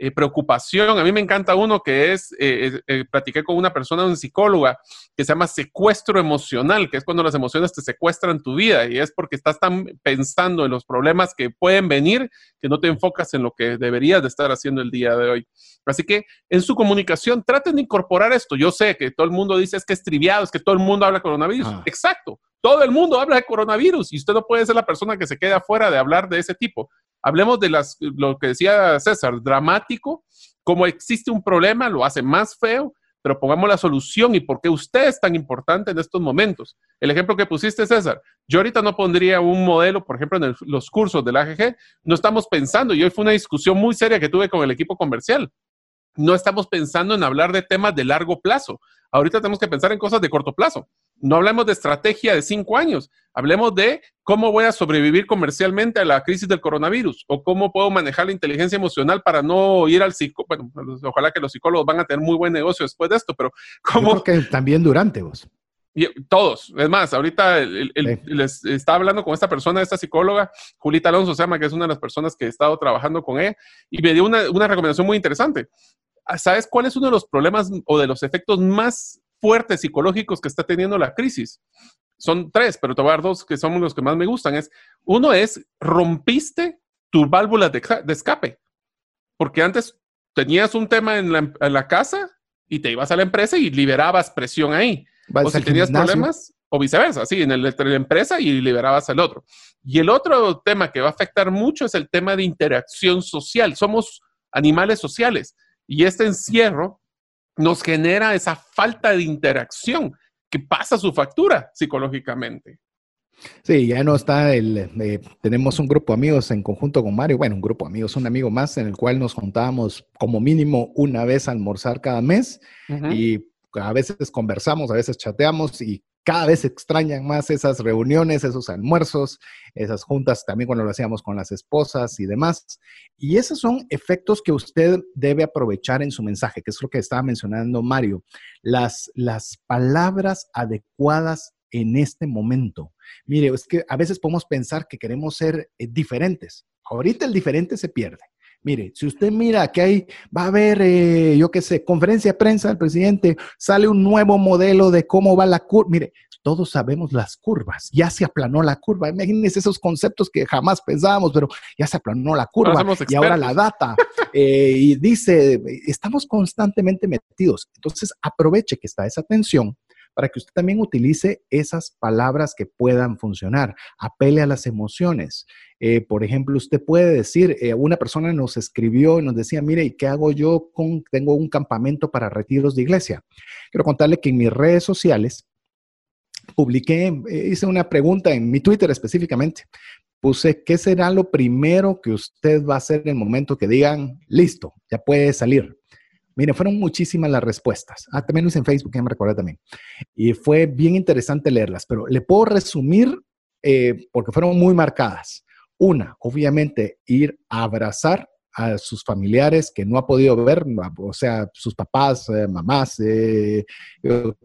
eh, preocupación. A mí me encanta uno que es, eh, eh, platiqué con una persona, una psicóloga, que se llama secuestro emocional, que es cuando las emociones te secuestran tu vida y es porque estás tan pensando en los problemas que pueden venir que no te enfocas en lo que deberías de estar haciendo el día de hoy. Así que en su comunicación traten de incorporar esto. Yo sé que todo el mundo dice es que es triviado, es que todo el mundo habla coronavirus. Ah. Exacto. Todo el mundo habla de coronavirus y usted no puede ser la persona que se quede afuera de hablar de ese tipo. Hablemos de las, lo que decía César, dramático, como existe un problema, lo hace más feo, pero pongamos la solución y por qué usted es tan importante en estos momentos. El ejemplo que pusiste, César, yo ahorita no pondría un modelo, por ejemplo, en los cursos del AGG, no estamos pensando, y hoy fue una discusión muy seria que tuve con el equipo comercial, no estamos pensando en hablar de temas de largo plazo. Ahorita tenemos que pensar en cosas de corto plazo. No hablemos de estrategia de cinco años, hablemos de cómo voy a sobrevivir comercialmente a la crisis del coronavirus o cómo puedo manejar la inteligencia emocional para no ir al psicólogo. Bueno, ojalá que los psicólogos van a tener muy buen negocio después de esto, pero cómo... que también durante vos. Y, todos, es más, ahorita les estaba hablando con esta persona, esta psicóloga, Julita Alonso se llama, que es una de las personas que he estado trabajando con ella, y me dio una, una recomendación muy interesante. ¿Sabes cuál es uno de los problemas o de los efectos más fuertes psicológicos que está teniendo la crisis. Son tres, pero te voy a dar dos que son los que más me gustan. Es, uno es, rompiste tu válvula de, escape. Porque antes tenías un tema en la, casa y te ibas a la empresa y liberabas presión ahí. o si tenías problemas, o viceversa, sí, en, el, la empresa y liberabas al otro. Y el otro tema que va a afectar mucho es el tema de interacción social. Somos animales sociales y este encierro nos genera esa falta de interacción que pasa su factura psicológicamente. Sí, ya no está el, eh, tenemos un grupo de amigos en conjunto con Mario, bueno, un grupo de amigos, un amigo más en el cual nos juntábamos como mínimo una vez a almorzar cada mes y a veces conversamos, a veces chateamos y cada vez extrañan más esas reuniones, esos almuerzos, esas juntas también cuando lo hacíamos con las esposas y demás. Y esos son efectos que usted debe aprovechar en su mensaje, que es lo que estaba mencionando Mario. Las, las palabras adecuadas en este momento. Mire, es que a veces podemos pensar que queremos ser eh, diferentes. Ahorita el diferente se pierde. Mire, si usted mira que hay, va a haber, eh, yo qué sé, conferencia de prensa del presidente, sale un nuevo modelo de cómo va la curva. Mire, todos sabemos las curvas, ya se aplanó la curva. Imagínense esos conceptos que jamás pensábamos, pero ya se aplanó la curva y ahora la data. Eh, y dice, estamos constantemente metidos. Entonces, aproveche que está esa tensión para que usted también utilice esas palabras que puedan funcionar. Apele a las emociones. Eh, por ejemplo, usted puede decir, eh, una persona nos escribió y nos decía, mire, ¿y qué hago yo con, tengo un campamento para retiros de iglesia? Quiero contarle que en mis redes sociales publiqué, eh, hice una pregunta en mi Twitter específicamente. Puse, ¿qué será lo primero que usted va a hacer en el momento que digan, listo, ya puede salir? Miren, fueron muchísimas las respuestas. Ah, también lo hice en Facebook, ya me recuerdo también. Y fue bien interesante leerlas, pero le puedo resumir eh, porque fueron muy marcadas. Una, obviamente, ir a abrazar a sus familiares que no ha podido ver, o sea, sus papás, eh, mamás, eh,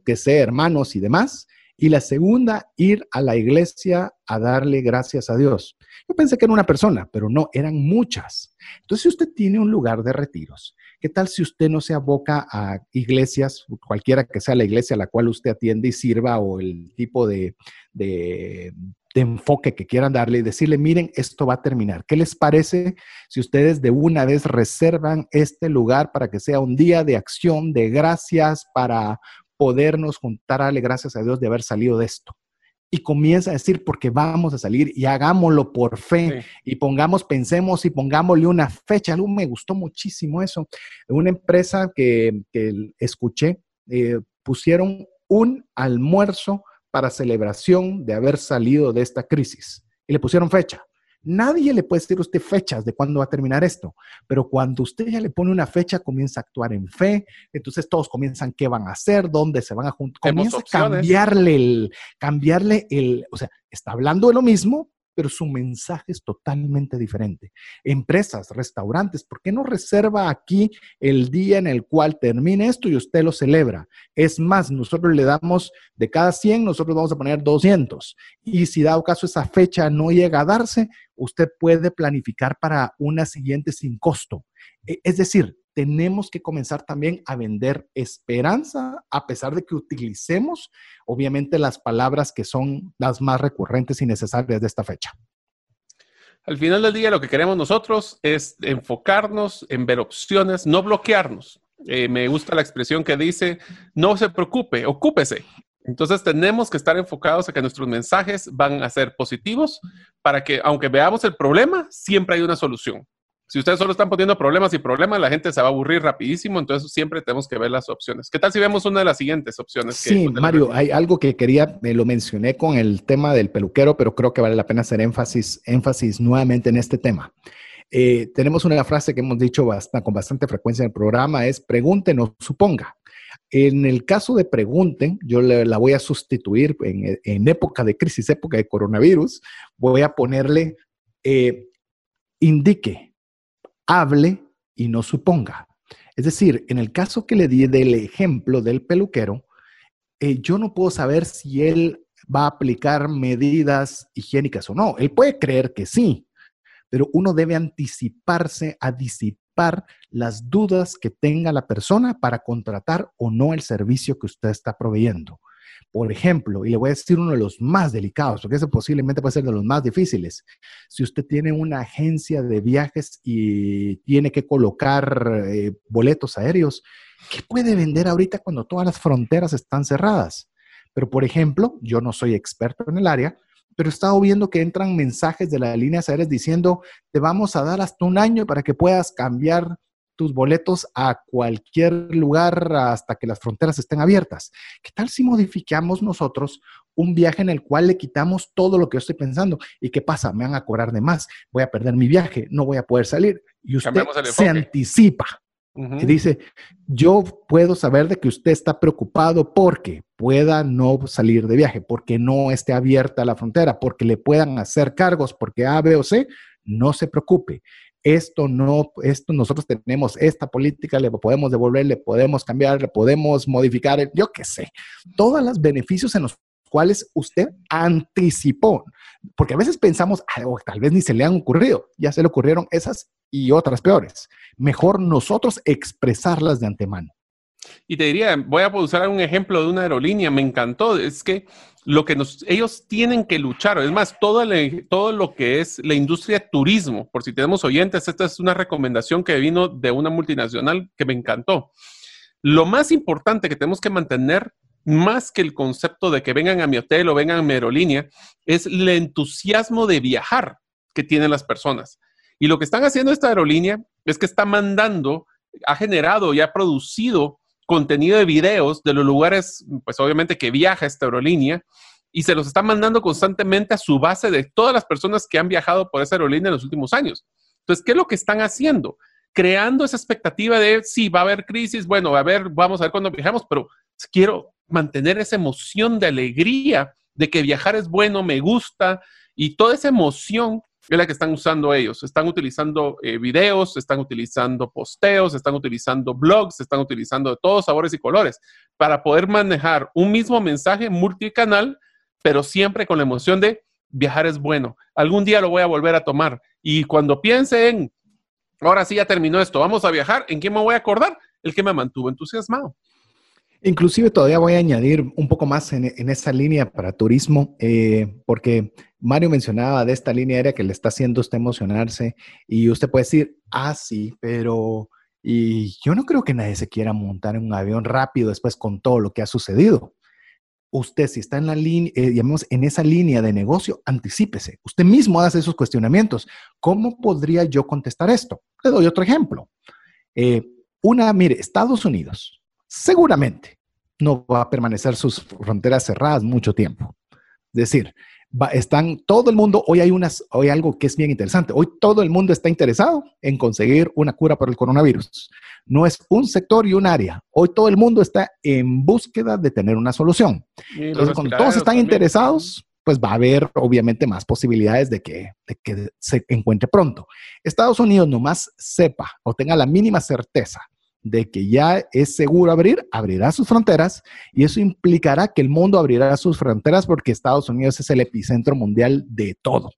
que sé, hermanos y demás. Y la segunda, ir a la iglesia a darle gracias a Dios. Yo pensé que era una persona, pero no, eran muchas. Entonces, si usted tiene un lugar de retiros, ¿qué tal si usted no se aboca a iglesias, cualquiera que sea la iglesia a la cual usted atiende y sirva o el tipo de, de, de enfoque que quieran darle y decirle, miren, esto va a terminar. ¿Qué les parece si ustedes de una vez reservan este lugar para que sea un día de acción, de gracias, para podernos juntar, darle gracias a Dios de haber salido de esto? Y comienza a decir, porque vamos a salir y hagámoslo por fe y pongamos, pensemos y pongámosle una fecha. Algo me gustó muchísimo eso. Una empresa que, escuché, eh, pusieron un almuerzo para celebración de haber salido de esta crisis y le pusieron fecha. Nadie le puede decir a usted fechas de cuándo va a terminar esto, pero cuando usted ya le pone una fecha, comienza a actuar en fe, entonces todos comienzan qué van a hacer, dónde se van a juntar, comienza a cambiarle el, cambiarle el, o sea, está hablando de lo mismo, pero su mensaje es totalmente diferente. Empresas, restaurantes, ¿por qué no reserva aquí el día en el cual termine esto y usted lo celebra? Es más, nosotros le damos de cada 100, nosotros vamos a poner 200. Y si dado caso esa fecha no llega a darse, usted puede planificar para una siguiente sin costo. E, es decir, tenemos que comenzar también a vender esperanza, a pesar de que utilicemos, obviamente, las palabras que son las más recurrentes y necesarias de esta fecha. Al final del día, lo que queremos nosotros es enfocarnos en ver opciones, no bloquearnos. Eh, me gusta la expresión que dice, no se preocupe, ocúpese. Entonces tenemos que estar enfocados a que nuestros mensajes van a ser positivos para que, aunque veamos el problema, siempre hay una solución. Si ustedes solo están poniendo problemas y problemas, la gente se va a aburrir rapidísimo, entonces siempre tenemos que ver las opciones. ¿Qué tal si vemos una de las siguientes opciones? Sí, Mario, hay algo que quería, me lo mencioné con el tema del peluquero, pero creo que vale la pena hacer énfasis, énfasis nuevamente en este tema. Eh, tenemos una frase que hemos dicho con bastante frecuencia en el programa, es pregunten o suponga. En el caso de pregunten, yo la voy a sustituir en, época de crisis, época de coronavirus, voy a ponerle eh, indique hable y no suponga. Es decir, en el caso que le di del ejemplo del peluquero, eh, yo no puedo saber si él va a aplicar medidas higiénicas o no. Él puede creer que sí, pero uno debe anticiparse a disipar las dudas que tenga la persona para contratar o no el servicio que usted está proveyendo. Por ejemplo, y le voy a decir uno de los más delicados, porque ese posiblemente puede ser de los más difíciles. Si usted tiene una agencia de viajes y tiene que colocar eh, boletos aéreos, ¿qué puede vender ahorita cuando todas las fronteras están cerradas? Pero, por ejemplo, yo no soy experto en el área, pero he estado viendo que entran mensajes de las líneas aéreas diciendo, te vamos a dar hasta un año para que puedas cambiar tus boletos a cualquier lugar hasta que las fronteras estén abiertas. ¿Qué tal si modificamos nosotros un viaje en el cual le quitamos todo lo que yo estoy pensando? ¿Y qué pasa? Me van a cobrar de más, voy a perder mi viaje, no voy a poder salir. Y usted se anticipa. Y dice, yo puedo saber de que usted está preocupado porque pueda no salir de viaje, porque no esté abierta la frontera, porque le puedan hacer cargos, porque A, B o C, no se preocupe esto no, esto nosotros tenemos esta política, le podemos devolver, le podemos cambiar, le podemos modificar, yo qué sé, todos los beneficios en los cuales usted anticipó, porque a veces pensamos, algo tal vez ni se le han ocurrido, ya se le ocurrieron esas y otras peores. Mejor nosotros expresarlas de antemano. Y te diría, voy a usar un ejemplo de una aerolínea, me encantó, es que lo que ellos tienen que luchar, es más, todo, todo lo que es la industria de turismo, por si tenemos oyentes, esta es una recomendación que vino de una multinacional que me encantó. Lo más importante que tenemos que mantener más que el concepto de que vengan a mi hotel o vengan a mi aerolínea, es el entusiasmo de viajar que tienen las personas. Y lo que están haciendo esta aerolínea es que está mandando, ha generado y ha producido contenido de videos de los lugares, pues obviamente que viaja esta aerolínea, y se los está mandando constantemente a su base de todas las personas que han viajado por esa aerolínea en los últimos años. Entonces, ¿qué es lo que están haciendo? Creando esa expectativa de, sí, va a haber crisis, bueno, a ver, vamos a ver cuándo viajamos, pero quiero mantener esa emoción de alegría de que viajar es bueno, me gusta, y toda esa emoción es la que están usando ellos. Están utilizando eh, videos, están utilizando posteos, están utilizando blogs, están utilizando de todos sabores y colores para poder manejar un mismo mensaje multicanal, pero siempre con la emoción de viajar es bueno. Algún día lo voy a volver a tomar. Y cuando piense en, ahora sí ya terminó esto, vamos a viajar, ¿en quién me voy a acordar? El que me mantuvo entusiasmado. Inclusive todavía voy a añadir un poco más en, esa línea para turismo, eh, porque Mario mencionaba de esta línea aérea que le está haciendo usted emocionarse y usted puede decir, ah, sí, pero y yo no creo que nadie se quiera montar en un avión rápido después con todo lo que ha sucedido. Usted, si está en la línea, eh, en esa línea de negocio, anticípese. Usted mismo hace esos cuestionamientos. ¿Cómo podría yo contestar esto? Le doy otro ejemplo. Eh, una, mire, Estados Unidos seguramente no va a permanecer sus fronteras cerradas mucho tiempo. Es decir, están todo el mundo, hoy hay, unas, hoy algo que es bien interesante, hoy todo el mundo está interesado en conseguir una cura para el coronavirus. No es un sector y un área, hoy todo el mundo está en búsqueda de tener una solución. Entonces, cuando todos están interesados, pues va a haber obviamente más posibilidades de que, de que se encuentre pronto. Estados Unidos nomás sepa o tenga la mínima certeza de que ya es seguro abrir, abrirá sus fronteras y eso implicará que el mundo abrirá sus fronteras porque Estados Unidos es el epicentro mundial de todo.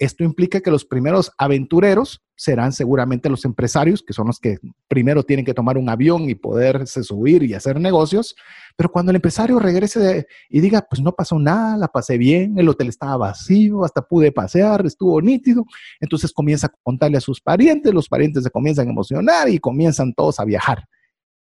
Esto implica que los primeros aventureros serán seguramente los empresarios, que son los que primero tienen que tomar un avión y poderse subir y hacer negocios. Pero cuando el empresario regrese y diga, pues no pasó nada, la pasé bien, el hotel estaba vacío, hasta pude pasear, estuvo nítido, entonces comienza a contarle a sus parientes, los parientes se comienzan a emocionar y comienzan todos a viajar.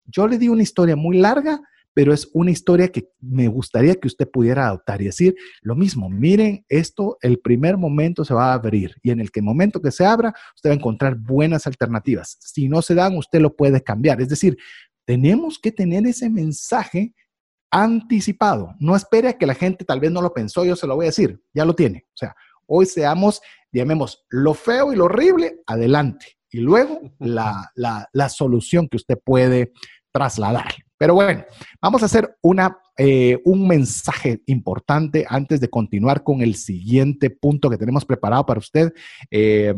Yo le di una historia muy larga pero es una historia que me gustaría que usted pudiera adoptar y decir lo mismo, miren, esto, el primer momento se va a abrir y en el que momento que se abra, usted va a encontrar buenas alternativas. Si no se dan, usted lo puede cambiar. Es decir, tenemos que tener ese mensaje anticipado. No espere a que la gente tal vez no lo pensó, yo se lo voy a decir, ya lo tiene. O sea, hoy seamos, llamemos, lo feo y lo horrible, adelante. Y luego [laughs] la, la, la solución que usted puede trasladar. Pero bueno, vamos a hacer una, eh, un mensaje importante antes de continuar con el siguiente punto que tenemos preparado para usted. Eh,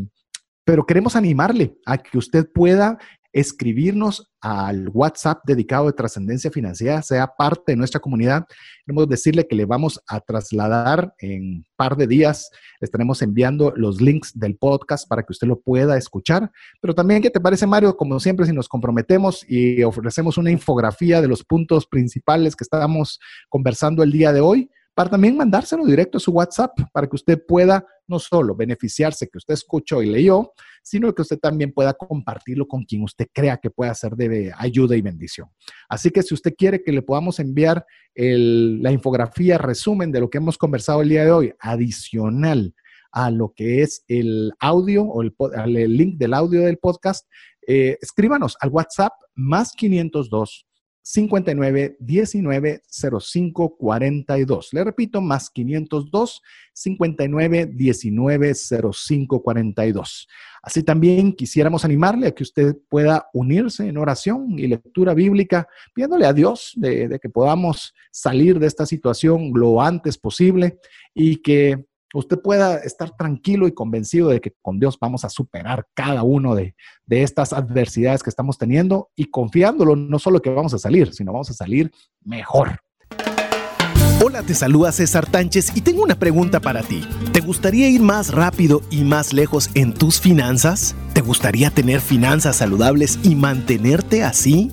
pero queremos animarle a que usted pueda escribirnos al WhatsApp dedicado de trascendencia financiera, sea parte de nuestra comunidad. Queremos decirle que le vamos a trasladar en un par de días, le estaremos enviando los links del podcast para que usted lo pueda escuchar. Pero también, ¿qué te parece, Mario? Como siempre, si nos comprometemos y ofrecemos una infografía de los puntos principales que estamos conversando el día de hoy, para también mandárselo directo a su WhatsApp para que usted pueda no solo beneficiarse que usted escuchó y leyó, sino que usted también pueda compartirlo con quien usted crea que pueda ser de ayuda y bendición. Así que si usted quiere que le podamos enviar la infografía, resumen de lo que hemos conversado el día de hoy, adicional a lo que es el audio o el, link del audio del podcast, eh, escríbanos al WhatsApp más 502 59 19 05 42. Le repito, más 502 59 19 05 42. Así también quisiéramos animarle a que usted pueda unirse en oración y lectura bíblica, pidiéndole a Dios de, de que podamos salir de esta situación lo antes posible y que usted pueda estar tranquilo y convencido de que con Dios vamos a superar cada uno de, estas adversidades que estamos teniendo y confiándolo, no solo que vamos a salir, sino vamos a salir mejor. Hola, te saluda César Tánchez y tengo una pregunta para ti. ¿Te gustaría ir más rápido y más lejos en tus finanzas? ¿Te gustaría tener finanzas saludables y mantenerte así?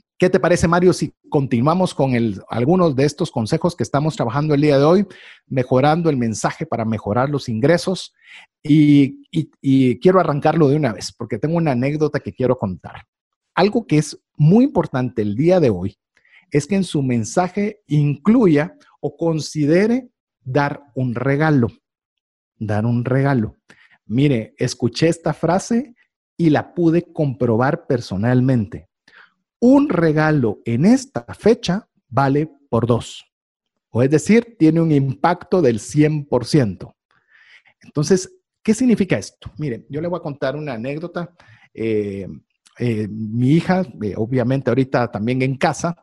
¿qué te parece, Mario, si continuamos con algunos de estos consejos que estamos trabajando el día de hoy, mejorando el mensaje para mejorar los ingresos? Y, y quiero arrancarlo de una vez, porque tengo una anécdota que quiero contar. Algo que es muy importante el día de hoy es que en su mensaje incluya o considere dar un regalo. Dar un regalo. Mire, escuché esta frase y la pude comprobar personalmente un regalo en esta fecha vale por dos. O es decir, tiene un impacto del 100%. Entonces, ¿qué significa esto? Miren, yo le voy a contar una anécdota. Eh, eh, mi hija, eh, obviamente ahorita también en casa,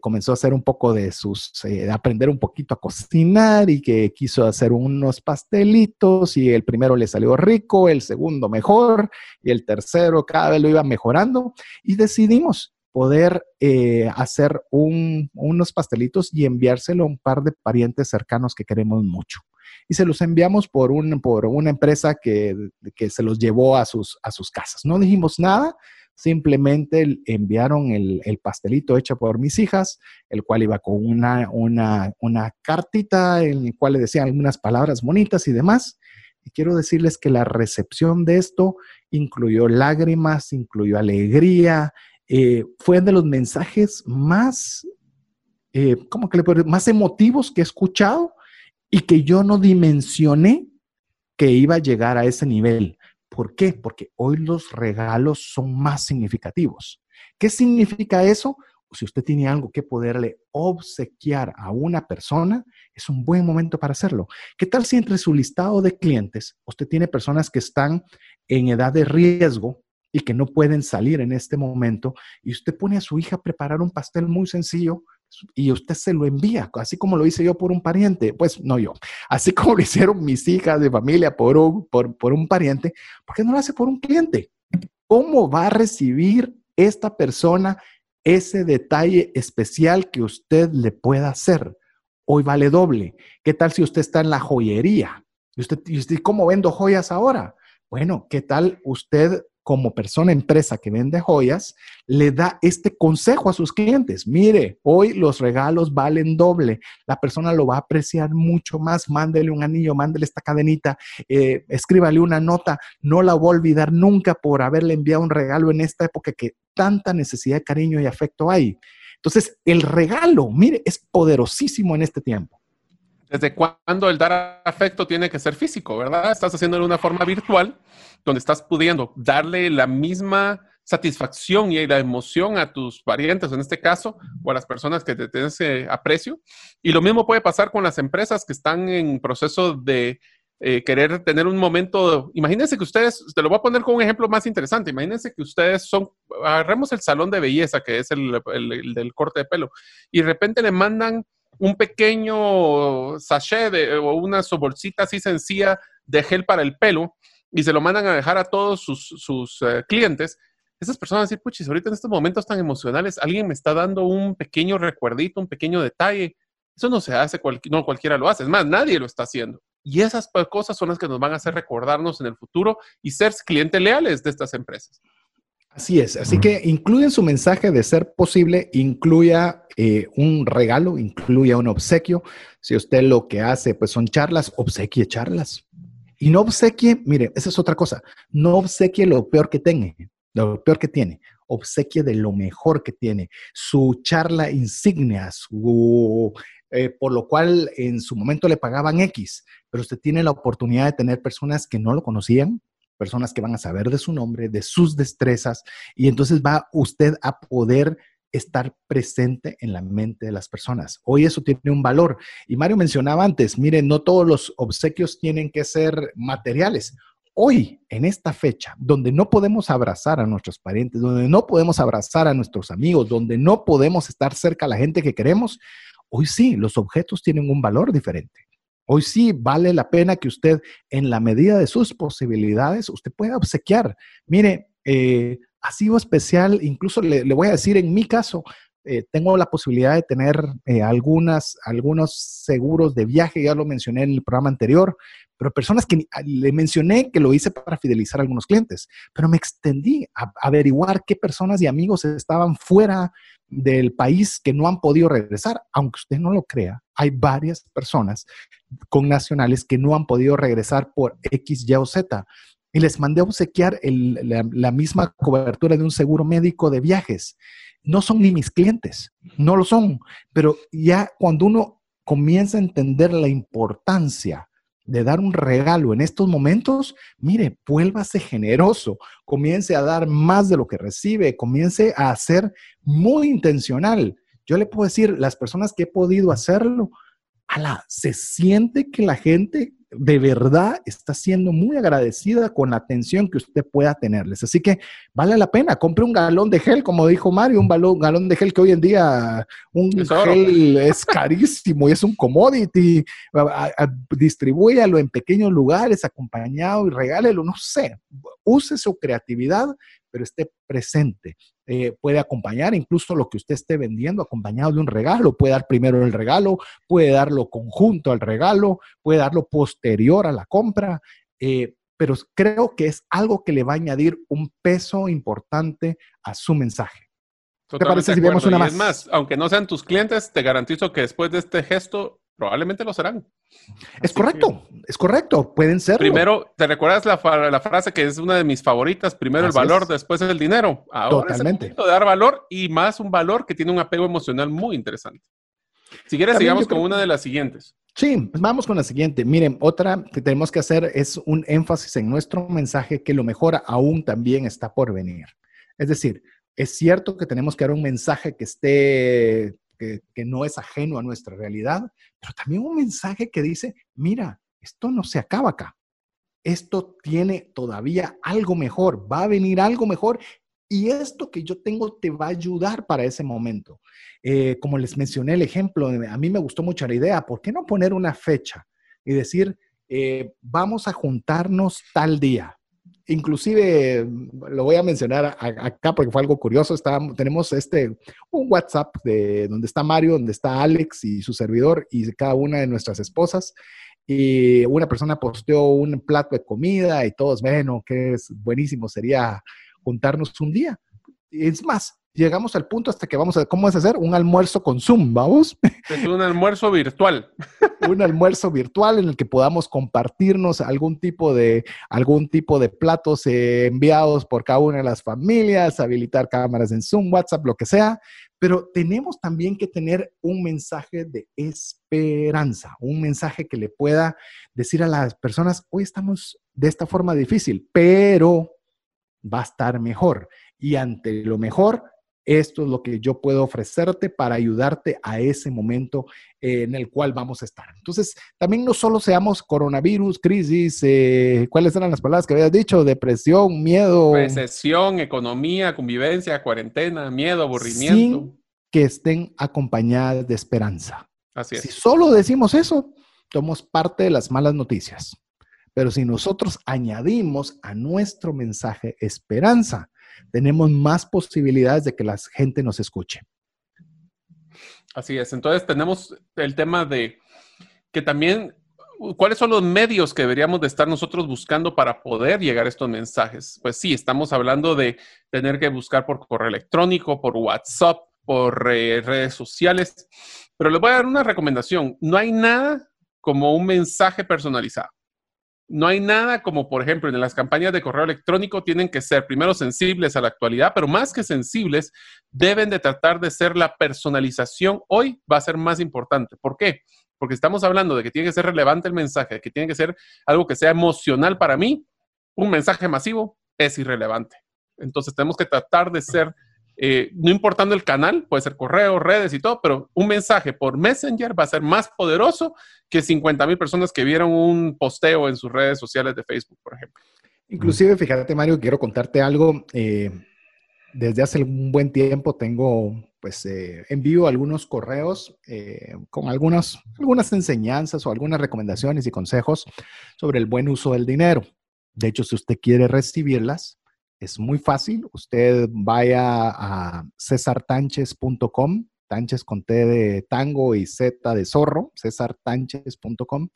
comenzó a hacer un poco de sus, aprender un poquito a cocinar y que quiso hacer unos pastelitos y el primero le salió rico, el segundo mejor y el tercero cada vez lo iba mejorando. Y decidimos poder hacer unos pastelitos y enviárselo a un par de parientes cercanos que queremos mucho y se los enviamos por, un, por una empresa que, que, se los llevó a sus, a sus casas. No dijimos nada, simplemente enviaron el, el, pastelito hecho por mis hijas, el cual iba con una, una, una cartita en la cual le decían algunas palabras bonitas y demás. Y quiero decirles que la recepción de esto incluyó lágrimas, incluyó alegría, eh, fue de los mensajes más, eh, ¿cómo que? Más emotivos que he escuchado y que yo no dimensioné que iba a llegar a ese nivel. ¿Por qué? Porque hoy los regalos son más significativos. ¿Qué significa eso? Si usted tiene algo que poderle obsequiar a una persona, es un buen momento para hacerlo. ¿Qué tal si entre su listado de clientes usted tiene personas que están en edad de riesgo y que no pueden salir en este momento y usted pone a su hija a preparar un pastel muy sencillo y usted se lo envía, así como lo hice yo por un pariente, pues no yo, así [laughs] como lo hicieron mis hijas de familia por un, por, por un pariente, ¿por qué no lo hace por un cliente? ¿Cómo va a recibir esta persona ese detalle especial que usted le pueda hacer? Hoy vale doble. ¿Qué tal si usted está en la joyería? ¿Y usted, y usted cómo vendo joyas ahora? Bueno, ¿qué tal usted como persona empresa que vende joyas, le da este consejo a sus clientes. Mire, hoy los regalos valen doble. La persona lo va a apreciar mucho más. Mándele un anillo, mándele esta cadenita, eh, escríbale una nota. No la va a olvidar nunca por haberle enviado un regalo en esta época que tanta necesidad de cariño y afecto hay. Entonces, el regalo, mire, es poderosísimo en este tiempo. ¿Desde cuándo el dar afecto tiene que ser físico, verdad? Estás haciendo de una forma virtual donde estás pudiendo darle la misma satisfacción y la emoción a tus parientes, en este caso, o a las personas que te tienen ese aprecio. Y lo mismo puede pasar con las empresas que están en proceso de eh, querer tener un momento. Imagínense que ustedes, te lo voy a poner con un ejemplo más interesante. Imagínense que ustedes son, agarremos el salón de belleza, que es el, el del corte de pelo, y de repente le mandan un pequeño sachet o una bolsita así sencilla de gel para el pelo y se lo mandan a dejar a todos sus, eh, clientes, esas personas decir, puchis, ahorita en estos momentos tan emocionales, alguien me está dando un pequeño recuerdito, un pequeño detalle. Eso no se hace, no cualquiera lo hace, es más, nadie lo está haciendo. Y esas cosas son las que nos van a hacer recordarnos en el futuro y ser clientes leales de estas empresas. Así es, así que incluyen su mensaje de ser posible, incluya eh, un regalo, incluya un obsequio. Si usted lo que hace pues son charlas, obsequie charlas. Y no obsequie, mire, esa es otra cosa, no obsequie lo peor que tenga, lo peor que tiene, obsequie de lo mejor que tiene, su charla insignia, su, eh, por lo cual en su momento le pagaban X, pero usted tiene la oportunidad de tener personas que no lo conocían, personas que van a saber de su nombre, de sus destrezas, y entonces va usted a poder estar presente en la mente de las personas. Hoy eso tiene un valor. Y Mario mencionaba antes, miren, no todos los obsequios tienen que ser materiales. Hoy, en esta fecha, donde no podemos abrazar a nuestros parientes, donde no podemos abrazar a nuestros amigos, donde no podemos estar cerca a la gente que queremos, hoy sí, los objetos tienen un valor diferente. Hoy sí vale la pena que usted, en la medida de sus posibilidades, usted pueda obsequiar. Mire, eh, ha sido especial, incluso le, voy a decir, en mi caso, eh, tengo la posibilidad de tener eh, algunas, algunos seguros de viaje, ya lo mencioné en el programa anterior, pero personas que ah, le mencioné que lo hice para fidelizar a algunos clientes, pero me extendí a, averiguar qué personas y amigos estaban fuera del país que no han podido regresar, aunque usted no lo crea, hay varias personas con nacionales que no han podido regresar por X, Y o Z y les mandé a obsequiar la, misma cobertura de un seguro médico de viajes. No son ni mis clientes, no lo son, pero ya cuando uno comienza a entender la importancia de dar un regalo en estos momentos, mire, vuélvase generoso, comience a dar más de lo que recibe, comience a ser muy intencional. Yo le puedo decir, las personas que he podido hacerlo, ala, se siente que la gente de verdad está siendo muy agradecida con la atención que usted pueda tenerles. Así que vale la pena, compre un galón de gel, como dijo Mario, un galón de gel que hoy en día un gel es carísimo y es un commodity. Distribúyalo en pequeños lugares, acompañado y regálelo, no sé, use su creatividad, pero esté presente. Eh, puede acompañar incluso lo que usted esté vendiendo acompañado de un regalo. Puede dar primero el regalo, puede darlo conjunto al regalo, puede darlo posterior a la compra. Eh, pero creo que es algo que le va a añadir un peso importante a su mensaje. ¿Qué ¿Te parece si vemos una más? Es más, aunque no sean tus clientes, te garantizo que después de este gesto probablemente lo serán. Es correcto, es correcto, pueden ser. Primero, ¿te recuerdas la, frase que es una de mis favoritas? Primero el valor, después el dinero. Ahora Totalmente. Es el de dar valor y más un valor que tiene un apego emocional muy interesante. Si quieres, sigamos con una de las siguientes. Sí, vamos con la siguiente. Miren, otra que tenemos que hacer es un énfasis en nuestro mensaje que lo mejor aún también está por venir. Es decir, es cierto que tenemos que dar un mensaje que esté que, no es ajeno a nuestra realidad, pero también un mensaje que dice, mira, esto no se acaba acá. Esto tiene todavía algo mejor, va a venir algo mejor y esto que yo tengo te va a ayudar para ese momento. Eh, como les mencioné el ejemplo, a mí me gustó mucho la idea, ¿por qué no poner una fecha y decir, eh, vamos a juntarnos tal día? Inclusive, lo voy a mencionar acá porque fue algo curioso, tenemos este, un WhatsApp de donde está Mario, donde está Alex y su servidor y cada una de nuestras esposas. Y una persona posteó un plato de comida y todos, bueno, que es buenísimo, sería juntarnos un día. Es más, llegamos al punto hasta que vamos a, ¿cómo es hacer? Un almuerzo con Zoom, ¿vamos? [laughs] Es un almuerzo virtual. [laughs] un almuerzo virtual en el que podamos compartirnos algún tipo de, algún tipo de platos eh, enviados por cada una de las familias, habilitar cámaras en Zoom, WhatsApp, lo que sea. Pero tenemos también que tener un mensaje de esperanza, un mensaje que le pueda decir a las personas, hoy estamos de esta forma difícil, pero va a estar mejor. Y ante lo mejor, esto es lo que yo puedo ofrecerte para ayudarte a ese momento eh, en el cual vamos a estar. Entonces, también no solo seamos coronavirus, crisis, eh, ¿cuáles eran las palabras que habías dicho? Depresión, miedo. Recesión, economía, convivencia, cuarentena, miedo, aburrimiento. que estén acompañadas de esperanza. Así es. Si solo decimos eso, somos parte de las malas noticias. Pero si nosotros añadimos a nuestro mensaje esperanza, tenemos más posibilidades de que la gente nos escuche. Así es. Entonces tenemos el tema de que también, ¿cuáles son los medios que deberíamos de estar nosotros buscando para poder llegar a estos mensajes? Pues sí, estamos hablando de tener que buscar por correo electrónico, por WhatsApp, por eh, redes sociales, pero les voy a dar una recomendación. No hay nada como un mensaje personalizado. No hay nada como, por ejemplo, en las campañas de correo electrónico tienen que ser primero sensibles a la actualidad, pero más que sensibles, deben de tratar de ser la personalización. Hoy va a ser más importante. ¿Por qué? Porque estamos hablando de que tiene que ser relevante el mensaje, que tiene que ser algo que sea emocional para mí. Un mensaje masivo es irrelevante. Entonces tenemos que tratar de ser eh, no importando el canal, puede ser correo, redes y todo, pero un mensaje por Messenger va a ser más poderoso que 50 mil personas que vieron un posteo en sus redes sociales de Facebook, por ejemplo. Inclusive, fíjate, Mario, quiero contarte algo. Eh, desde hace un buen tiempo tengo, pues, eh, envío algunos correos con algunas, algunas enseñanzas o algunas recomendaciones y consejos sobre el buen uso del dinero. De hecho, si usted quiere recibirlas, es muy fácil. Usted vaya a cesartanches.com, Tanches con T de tango y Z de zorro, cesartanches.com,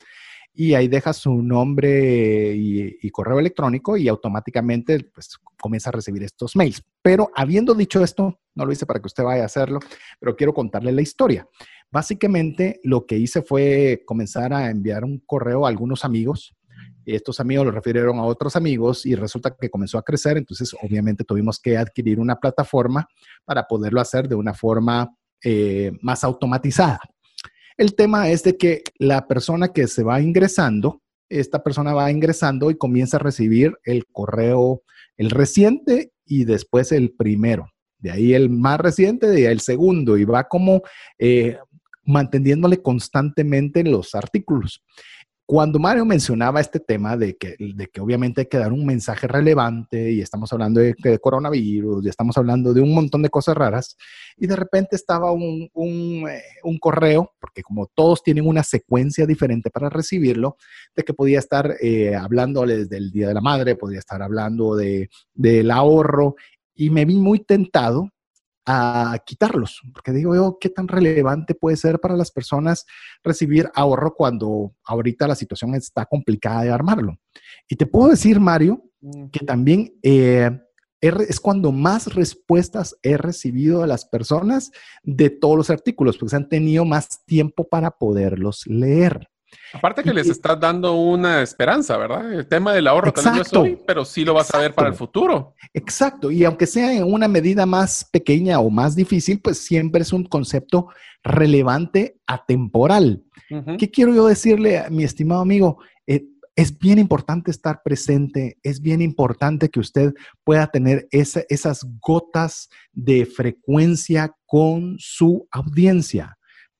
y ahí deja su nombre y, correo electrónico y automáticamente pues, comienza a recibir estos mails. Pero habiendo dicho esto, no lo hice para que usted vaya a hacerlo, pero quiero contarle la historia. Básicamente lo que hice fue comenzar a enviar un correo a algunos amigos estos amigos lo refirieron a otros amigos y resulta que comenzó a crecer, entonces obviamente tuvimos que adquirir una plataforma para poderlo hacer de una forma eh, más automatizada. El tema es de que la persona que se va ingresando, esta persona va ingresando y comienza a recibir el correo, el reciente y después el primero. De ahí el más reciente, de ahí el segundo, y va como eh, manteniéndole constantemente los artículos. Cuando Mario mencionaba este tema de que, de que obviamente hay que dar un mensaje relevante y estamos hablando de, coronavirus y estamos hablando de un montón de cosas raras y de repente estaba un, eh, un, correo, porque como todos tienen una secuencia diferente para recibirlo, de que podía estar eh, hablándoles del Día de la Madre, podía estar hablando de, del ahorro y me vi muy tentado a quitarlos, porque digo yo, ¿qué tan relevante puede ser para las personas recibir ahorro cuando ahorita la situación está complicada de armarlo? Y te puedo decir, Mario, que también eh, es cuando más respuestas he recibido de las personas de todos los artículos, porque se han tenido más tiempo para poderlos leer. Aparte que les estás dando una esperanza, ¿verdad? El tema del ahorro también es hoy, pero sí lo vas a ver para el futuro. Exacto, y aunque sea en una medida más pequeña o más difícil, pues siempre es un concepto relevante atemporal. ¿Qué quiero yo decirle a mi estimado amigo? Eh, es bien importante estar presente, es bien importante que usted pueda tener esas gotas de frecuencia con su audiencia.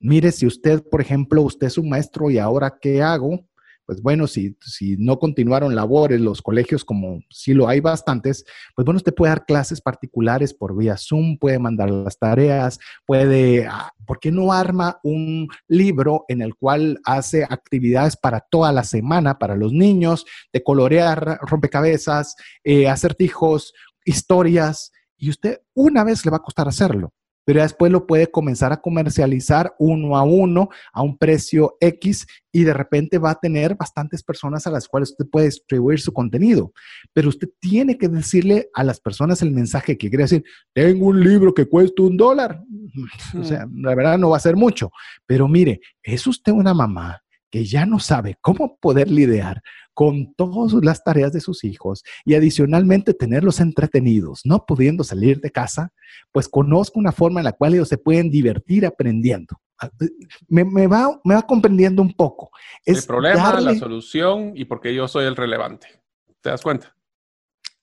Mire, si usted, por ejemplo, usted es un maestro y ahora qué hago, pues bueno, si, si no continuaron labores los colegios como sí lo hay bastantes, pues bueno, usted puede dar clases particulares por vía Zoom, puede mandar las tareas, puede, ah, ¿por qué no arma un libro en el cual hace actividades para toda la semana para los niños, de colorear rompecabezas, eh, acertijos, historias, y usted una vez le va a costar hacerlo pero después lo puede comenzar a comercializar uno a uno a un precio X y de repente va a tener bastantes personas a las cuales usted puede distribuir su contenido. Pero usted tiene que decirle a las personas el mensaje que quiere decir, tengo un libro que cuesta un dólar. [laughs] O sea, la verdad no va a ser mucho, pero mire, es usted una mamá que ya no sabe cómo poder lidiar con todas las tareas de sus hijos y adicionalmente tenerlos entretenidos, no pudiendo salir de casa, pues conozco una forma en la cual ellos se pueden divertir aprendiendo. Ah, eh, me, va, me va comprendiendo un poco. el problema, la solución y porque yo soy el relevante. ¿Te das cuenta?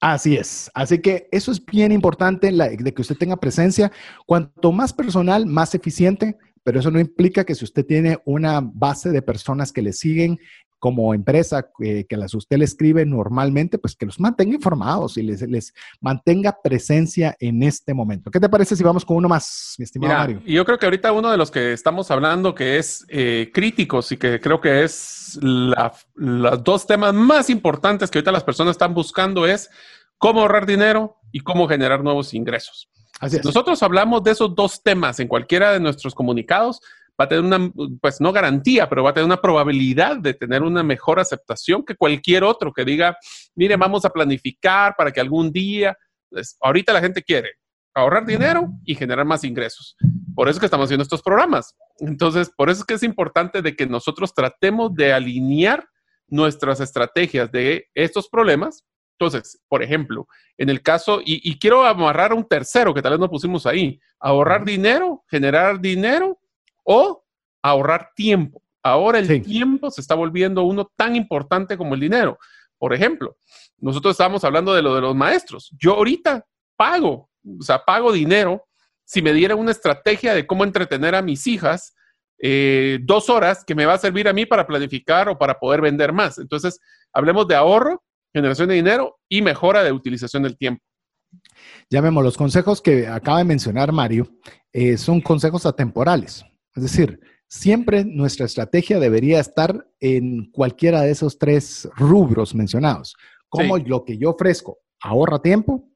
Así es. Así que eso es bien importante de que usted tenga presencia. Cuanto más personal, más eficiente, pero eso no implica que si usted tiene una base de personas que le siguen como empresa eh, que las usted le escribe normalmente, pues que los mantenga informados y les, les mantenga presencia en este momento. ¿Qué te parece si vamos con uno más, mi estimado Mira, Mario? Yo creo que ahorita uno de los que estamos hablando que es eh, críticos y que creo que es la- los dos temas más importantes que ahorita las personas están buscando es cómo ahorrar dinero y cómo generar nuevos ingresos. Así es. Nosotros hablamos de esos dos temas en cualquiera de nuestros comunicados, va a tener una, pues no garantía, pero va a tener una probabilidad de tener una mejor aceptación que cualquier otro que diga, mire, vamos a planificar para que algún día, pues, ahorita la gente quiere ahorrar dinero y generar más ingresos. Por eso es que estamos haciendo estos programas. Entonces, por eso es que es importante de que nosotros tratemos de alinear nuestras estrategias de estos problemas. Entonces, por ejemplo, en el caso, y, y quiero amarrar un tercero que tal vez no pusimos ahí, ahorrar dinero, generar dinero o ahorrar tiempo. Ahora el Sí. tiempo se está volviendo uno tan importante como el dinero. Por ejemplo, nosotros estábamos hablando de lo de los maestros. Yo ahorita pago, o sea, pago dinero si me dieran una estrategia de cómo entretener a mis hijas eh, dos horas que me va a servir a mí para planificar o para poder vender más. Entonces, hablemos de ahorro, generación de dinero y mejora de utilización del tiempo. Llamemos, los consejos que acaba de mencionar Mario eh, son consejos atemporales. Es decir, siempre nuestra estrategia debería estar en cualquiera de esos tres rubros mencionados. Como Sí. lo que yo ofrezco ahorra tiempo,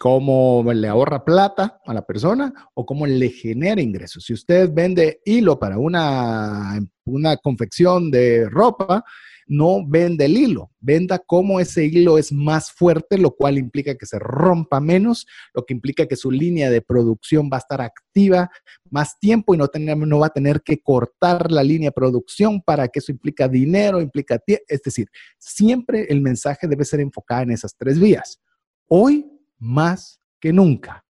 cómo le ahorra plata a la persona o cómo le genera ingresos. Si usted vende hilo para una, una confección de ropa, no vende el hilo, venda cómo ese hilo es más fuerte, lo cual implica que se rompa menos, lo que implica que su línea de producción va a estar activa más tiempo y no va a tener que cortar la línea de producción para que eso implica dinero, implica tiempo. Es decir, siempre el mensaje debe ser enfocado en esas tres vías. Hoy más que nunca.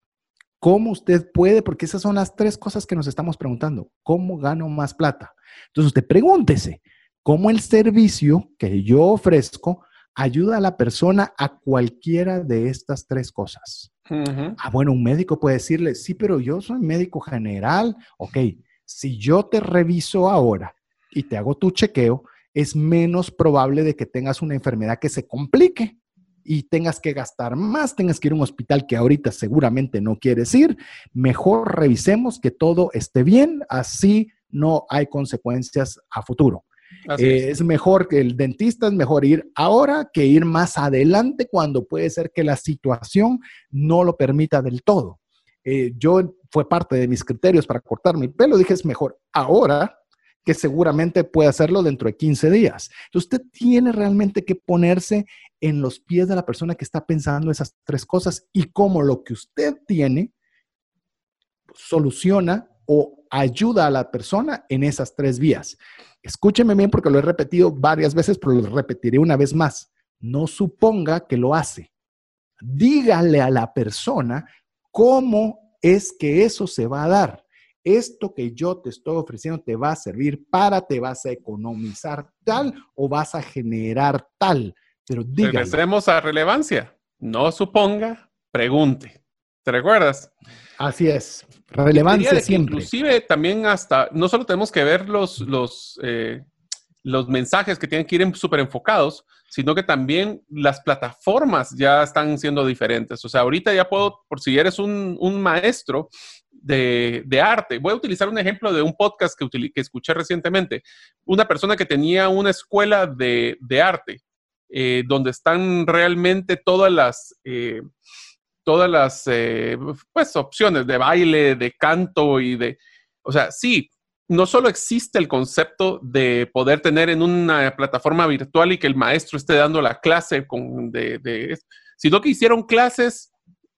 ¿Cómo usted puede? Porque esas son las tres cosas que nos estamos preguntando. ¿Cómo gano más plata? Entonces usted pregúntese, ¿cómo el servicio que yo ofrezco ayuda a la persona a cualquiera de estas tres cosas? Ah, bueno, un médico puede decirle, sí, pero yo soy médico general. Ok, si yo te reviso ahora y te hago tu chequeo, es menos probable de que tengas una enfermedad que se complique y tengas que gastar más, tengas que ir a un hospital que ahorita seguramente no quieres ir. Mejor revisemos que todo esté bien, así no hay consecuencias a futuro. Eh, es. es mejor que el dentista, es mejor ir ahora que ir más adelante cuando puede ser que la situación no lo permita del todo. Eh, yo fue parte de mis criterios para cortar mi pelo, dije es mejor ahora que seguramente puede hacerlo dentro de 15 días. Entonces usted tiene realmente que ponerse en los pies de la persona que está pensando esas tres cosas y cómo lo que usted tiene soluciona o ayuda a la persona en esas tres vías. Escúcheme bien porque lo he repetido varias veces, pero lo repetiré una vez más. No suponga que lo hace. Dígale a la persona cómo es que eso se va a dar. Esto que yo te estoy ofreciendo te va a servir para, te vas a economizar tal o vas a generar tal. Pero dígale. Regresemos a relevancia. No suponga, pregunte. ¿Te recuerdas? Así es. Relevancia siempre. Inclusive también hasta, no solo tenemos que ver los, los, eh, los mensajes que tienen que ir súper enfocados, sino que también las plataformas ya están siendo diferentes. O sea, ahorita ya puedo, por si eres un, un maestro de, de arte, voy a utilizar un ejemplo de un podcast que, que escuché recientemente. Una persona que tenía una escuela de, de arte, eh, donde están realmente todas las... eh, todas las eh, pues, opciones de baile, de canto y de... O sea, sí, no solo existe el concepto de poder tener en una plataforma virtual y que el maestro esté dando la clase con, de, de- sino que hicieron clases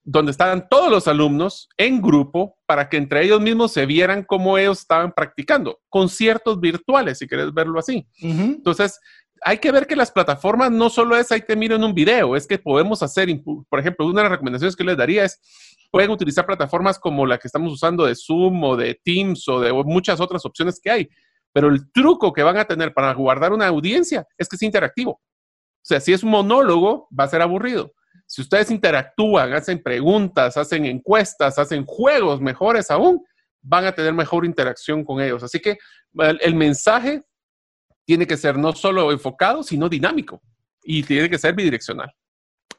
donde estaban todos los alumnos en grupo para que entre ellos mismos se vieran cómo ellos estaban practicando. Conciertos virtuales, si quieres verlo así. Entonces, hay que ver que las plataformas no solo es ahí te miro en un video, es que podemos hacer, por ejemplo, una de las recomendaciones que les daría es, pueden utilizar plataformas como la que estamos usando de Zoom o de Teams o de muchas otras opciones que hay, pero el truco que van a tener para guardar una audiencia es que es interactivo. O sea, si es un monólogo, va a ser aburrido. Si ustedes interactúan, hacen preguntas, hacen encuestas, hacen juegos mejores aún, van a tener mejor interacción con ellos. Así que el mensaje tiene que ser no solo enfocado, sino dinámico y tiene que ser bidireccional.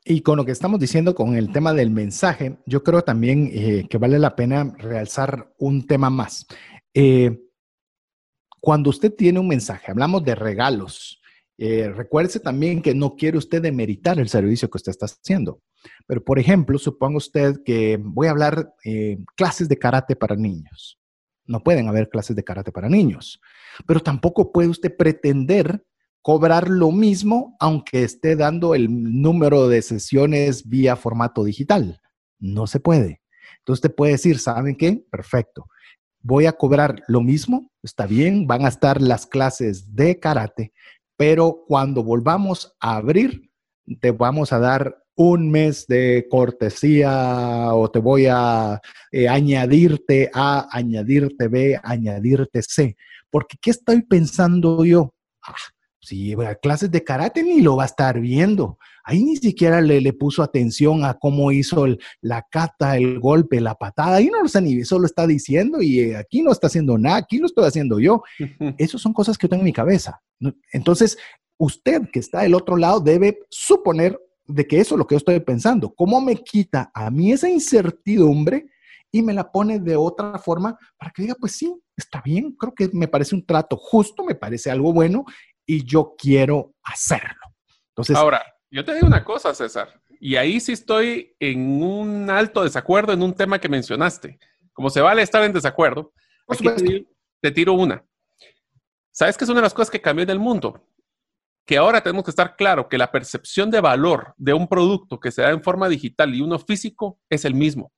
Y con lo que estamos diciendo con el tema del mensaje, yo creo también eh, que vale la pena realzar un tema más. Eh, cuando usted tiene un mensaje, hablamos de regalos, eh, recuerde también que no quiere usted demeritar el servicio que usted está haciendo. Pero, por ejemplo, suponga usted que voy a hablar eh, clases de karate para niños. No pueden haber clases de karate para niños. Pero tampoco puede usted pretender cobrar lo mismo aunque esté dando el número de sesiones vía formato digital. No se puede. Entonces usted puede decir, ¿saben qué? Perfecto. Voy a cobrar lo mismo, está bien, van a estar las clases de karate, pero cuando volvamos a abrir, te vamos a dar un mes de cortesía o te voy a eh, añadirte A, añadirte B, añadirte C. Porque ¿qué estoy pensando yo? Ah, si a clases de karate ni lo va a estar viendo. Ahí ni siquiera le, le puso atención a cómo hizo la cata, el golpe, la patada. Ahí no lo está ni, solo está diciendo y eh, aquí no está haciendo nada, aquí lo estoy haciendo yo. Esas son cosas que yo tengo en mi cabeza. Entonces, usted que está del otro lado debe suponer de que eso es lo que yo estoy pensando. ¿Cómo me quita a mí esa incertidumbre y me la pone de otra forma para que diga, pues sí, está bien, creo que me parece un trato justo, me parece algo bueno y yo quiero hacerlo. Entonces, ahora, yo te digo una cosa, César, y ahí sí estoy en un alto desacuerdo en un tema que mencionaste. Como se vale estar en desacuerdo, aquí te tiro una. ¿Sabes qué es una de las cosas que cambió en el mundo? Que ahora tenemos que estar claro que la percepción de valor de un producto que se da en forma digital y uno físico es el mismo.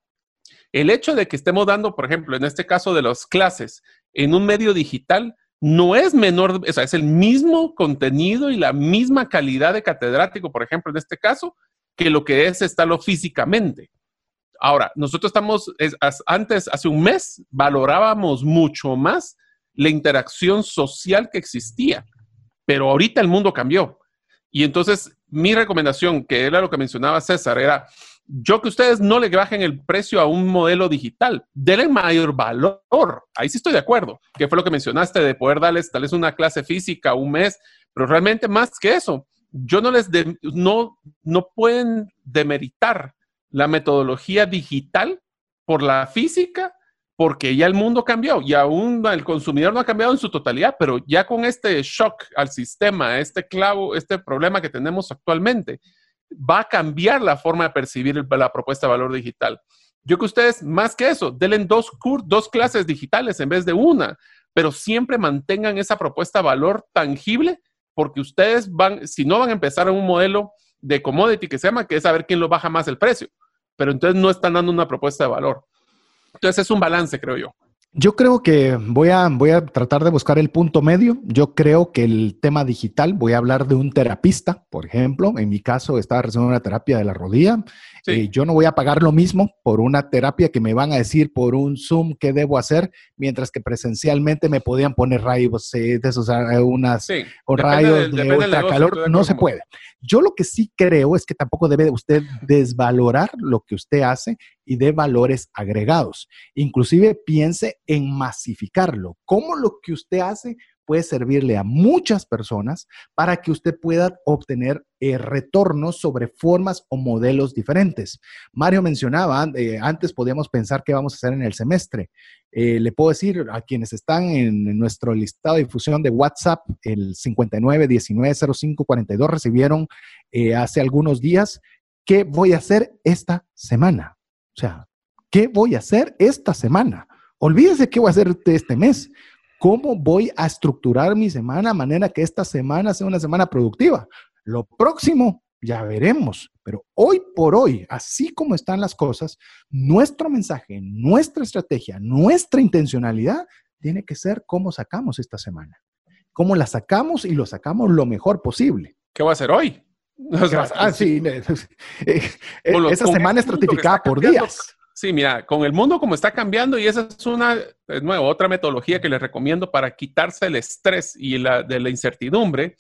El hecho de que estemos dando, por ejemplo, en este caso de las clases, en un medio digital, no es menor, o sea, es el mismo contenido y la misma calidad de catedrático, por ejemplo, en este caso, que lo que es estarlo físicamente. Ahora, nosotros estamos, antes, hace un mes, valorábamos mucho más la interacción social que existía. Pero ahorita el mundo cambió. Y entonces mi recomendación, que era lo que mencionaba César, era yo que ustedes no le bajen el precio a un modelo digital, denle mayor valor. Ahí sí estoy de acuerdo, que fue lo que mencionaste de poder darles tal vez una clase física un mes, pero realmente más que eso, yo no les, no, no pueden demeritar la metodología digital por la física porque ya el mundo cambió y aún el consumidor no ha cambiado en su totalidad, pero ya con este shock al sistema, este clavo, este problema que tenemos actualmente, va a cambiar la forma de percibir la propuesta de valor digital. Yo que ustedes, más que eso, denle dos, dos clases digitales en vez de una, pero siempre mantengan esa propuesta de valor tangible, porque ustedes van, si no van a empezar en un modelo de commodity que se llama, que es saber quién lo baja más el precio, pero entonces no están dando una propuesta de valor. Entonces es un balance, creo yo. Yo creo que voy a, voy a tratar de buscar el punto medio. Yo creo que el tema digital, voy a hablar de un terapista, por ejemplo. En mi caso, estaba recibiendo una terapia de la rodilla. Eh, yo no voy a pagar lo mismo por una terapia que me van a decir por un Zoom qué debo hacer, mientras que presencialmente me podían poner rayos de esos, eh, unas o rayos de, ultracalor. No se puede. Yo lo que sí creo es que tampoco debe usted desvalorar lo que usted hace y de valores agregados. Inclusive piense en masificarlo. ¿Cómo lo que usted hace puede servirle a muchas personas para que usted pueda obtener eh, retornos sobre formas o modelos diferentes. Mario mencionaba, eh, antes podíamos pensar qué vamos a hacer en el semestre. Eh, le puedo decir a quienes están en, nuestro listado de difusión de WhatsApp, el 59 recibieron hace algunos días, ¿qué voy a hacer esta semana? O sea, ¿qué voy a hacer esta semana? Olvídese qué voy a hacer este mes cómo voy a estructurar mi semana de manera que esta semana sea una semana productiva. Lo próximo ya veremos, pero hoy por hoy, así como están las cosas, nuestro mensaje, nuestra estrategia, nuestra intencionalidad tiene que ser cómo sacamos esta semana. Cómo la sacamos y lo sacamos lo mejor posible. ¿Qué va a hacer hoy? ah, sí. [laughs] esa semana estratificada por días. Sí, mira, con el mundo como está cambiando, y esa es una, de nuevo, otra metodología que les recomiendo para quitarse el estrés y la, de la incertidumbre,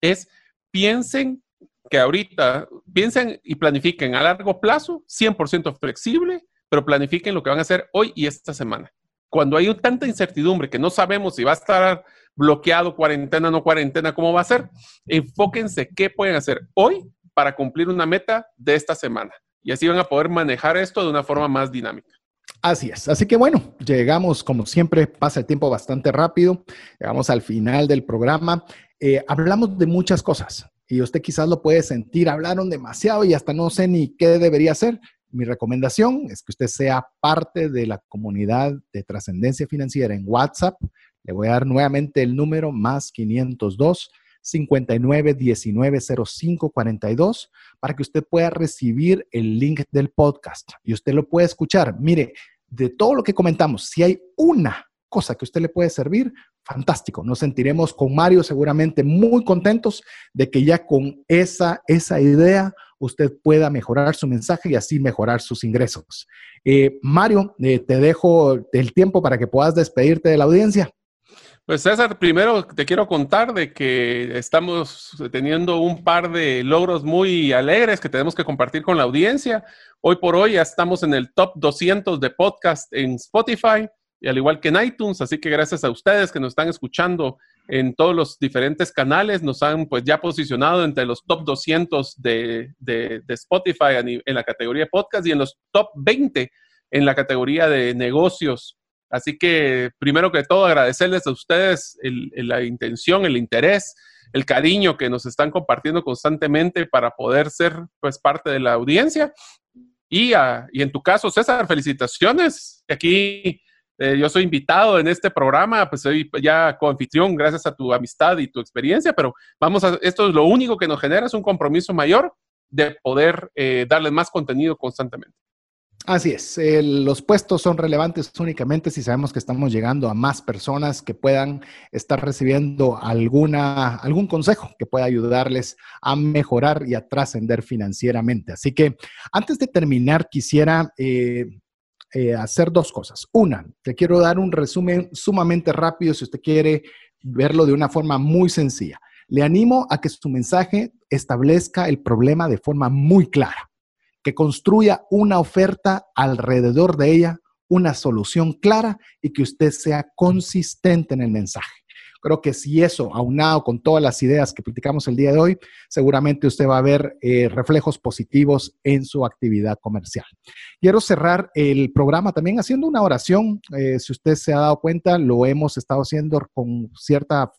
es piensen que ahorita, piensen y planifiquen a largo plazo, 100% flexible, pero planifiquen lo que van a hacer hoy y esta semana. cuando hay tanta incertidumbre que no sabemos si va a estar bloqueado, cuarentena, no cuarentena, cómo va a ser, enfóquense qué pueden hacer hoy para cumplir una meta de esta semana. Y así van a poder manejar esto de una forma más dinámica. Así es. Así que bueno, llegamos, como siempre, pasa el tiempo bastante rápido. Llegamos al final del programa. Eh, hablamos de muchas cosas y usted quizás lo puede sentir. Hablaron demasiado y hasta no sé ni qué debería hacer. Mi recomendación es que usted sea parte de la comunidad de trascendencia financiera en WhatsApp. Le voy a dar nuevamente el número más 502 59 19 05 42 para que usted pueda recibir el link del podcast y usted lo puede escuchar. Mire, de todo lo que comentamos, si hay una cosa que usted le puede servir, fantástico. Nos sentiremos con Mario seguramente muy contentos de que ya con esa, esa idea usted pueda mejorar su mensaje y así mejorar sus ingresos. Eh, Mario, eh, te dejo el tiempo para que puedas despedirte de la audiencia. Pues César, primero te quiero contar de que estamos teniendo un par de logros muy alegres que tenemos que compartir con la audiencia. Hoy por hoy ya estamos en el top 200 de podcast en Spotify y al igual que en iTunes, así que gracias a ustedes que nos están escuchando en todos los diferentes canales, nos han pues ya posicionado entre los top 200 de, de, de Spotify en la categoría podcast y en los top 20 en la categoría de negocios Así que, primero que todo, agradecerles a ustedes la intención, el interés, el cariño que nos están compartiendo constantemente para poder ser pues parte de la audiencia. Y, y en tu caso, César, felicitaciones. Aquí eh, yo soy invitado en este programa, pues soy ya coanfitrión gracias a tu amistad y tu experiencia, pero vamos a, esto es lo único que nos genera, es un compromiso mayor de poder eh, darles más contenido constantemente. Así es, los puestos son relevantes únicamente si sabemos que estamos llegando a más personas que puedan estar recibiendo alguna, algún consejo que pueda ayudarles a mejorar y a trascender financieramente. Así que antes de terminar, quisiera eh, eh, hacer dos cosas. Una, te quiero dar un resumen sumamente rápido si usted quiere verlo de una forma muy sencilla. Le animo a que su mensaje establezca el problema de forma muy clara que construya una oferta alrededor de ella, una solución clara y que usted sea consistente en el mensaje. Creo que si eso, aunado con todas las ideas que platicamos el día de hoy, seguramente usted va a ver eh, reflejos positivos en su actividad comercial. Quiero cerrar el programa también haciendo una oración. Eh, si usted se ha dado cuenta, lo hemos estado haciendo con cierta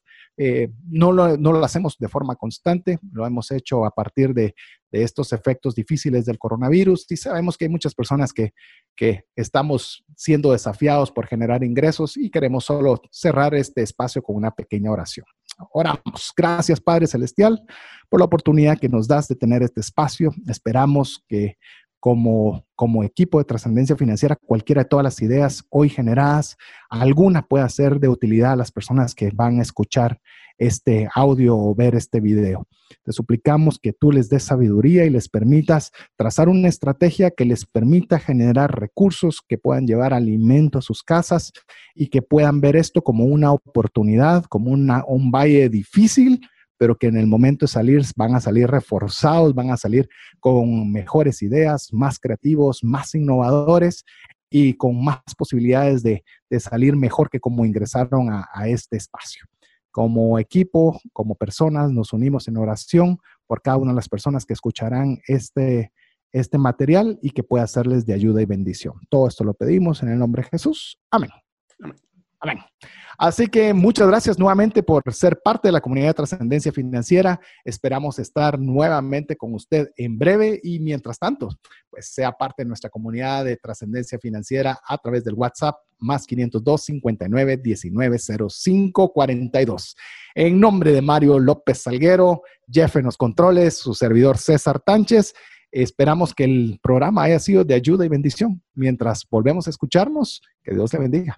eh, no, lo, no, lo, hacemos de forma constante, lo hemos hecho a partir de, de, estos efectos difíciles del coronavirus y sabemos que hay muchas personas que, que estamos siendo desafiados por generar ingresos y queremos solo cerrar este espacio con una pequeña oración. Oramos. Gracias, Padre Celestial, por la oportunidad que nos das de tener este espacio. Esperamos que como, como equipo de trascendencia financiera, cualquiera de todas las ideas hoy generadas, alguna pueda ser de utilidad a las personas que van a escuchar este audio o ver este video. Te suplicamos que tú les des sabiduría y les permitas trazar una estrategia que les permita generar recursos que puedan llevar alimento a sus casas y que puedan ver esto como una oportunidad, como una, un valle difícil, pero que en el momento de salir van a salir reforzados, van a salir con mejores ideas, más creativos, más innovadores y con más posibilidades de, salir mejor que como ingresaron a, este espacio. Como equipo, como personas, nos unimos en oración por cada una de las personas que escucharán este, este material y que pueda serles de ayuda y bendición. Todo esto lo pedimos en el nombre de Jesús. Amén. Amén. Amén. Así que muchas gracias nuevamente por ser parte de la comunidad de trascendencia financiera. Esperamos estar nuevamente con usted en breve y mientras tanto, pues sea parte de nuestra comunidad de trascendencia financiera a través del WhatsApp más 502 59 19 05 42. En nombre de Mario López Salguero, Jeff en los controles, su servidor César Tánchez. Esperamos que el programa haya sido de ayuda y bendición. Mientras volvemos a escucharnos, que Dios le bendiga.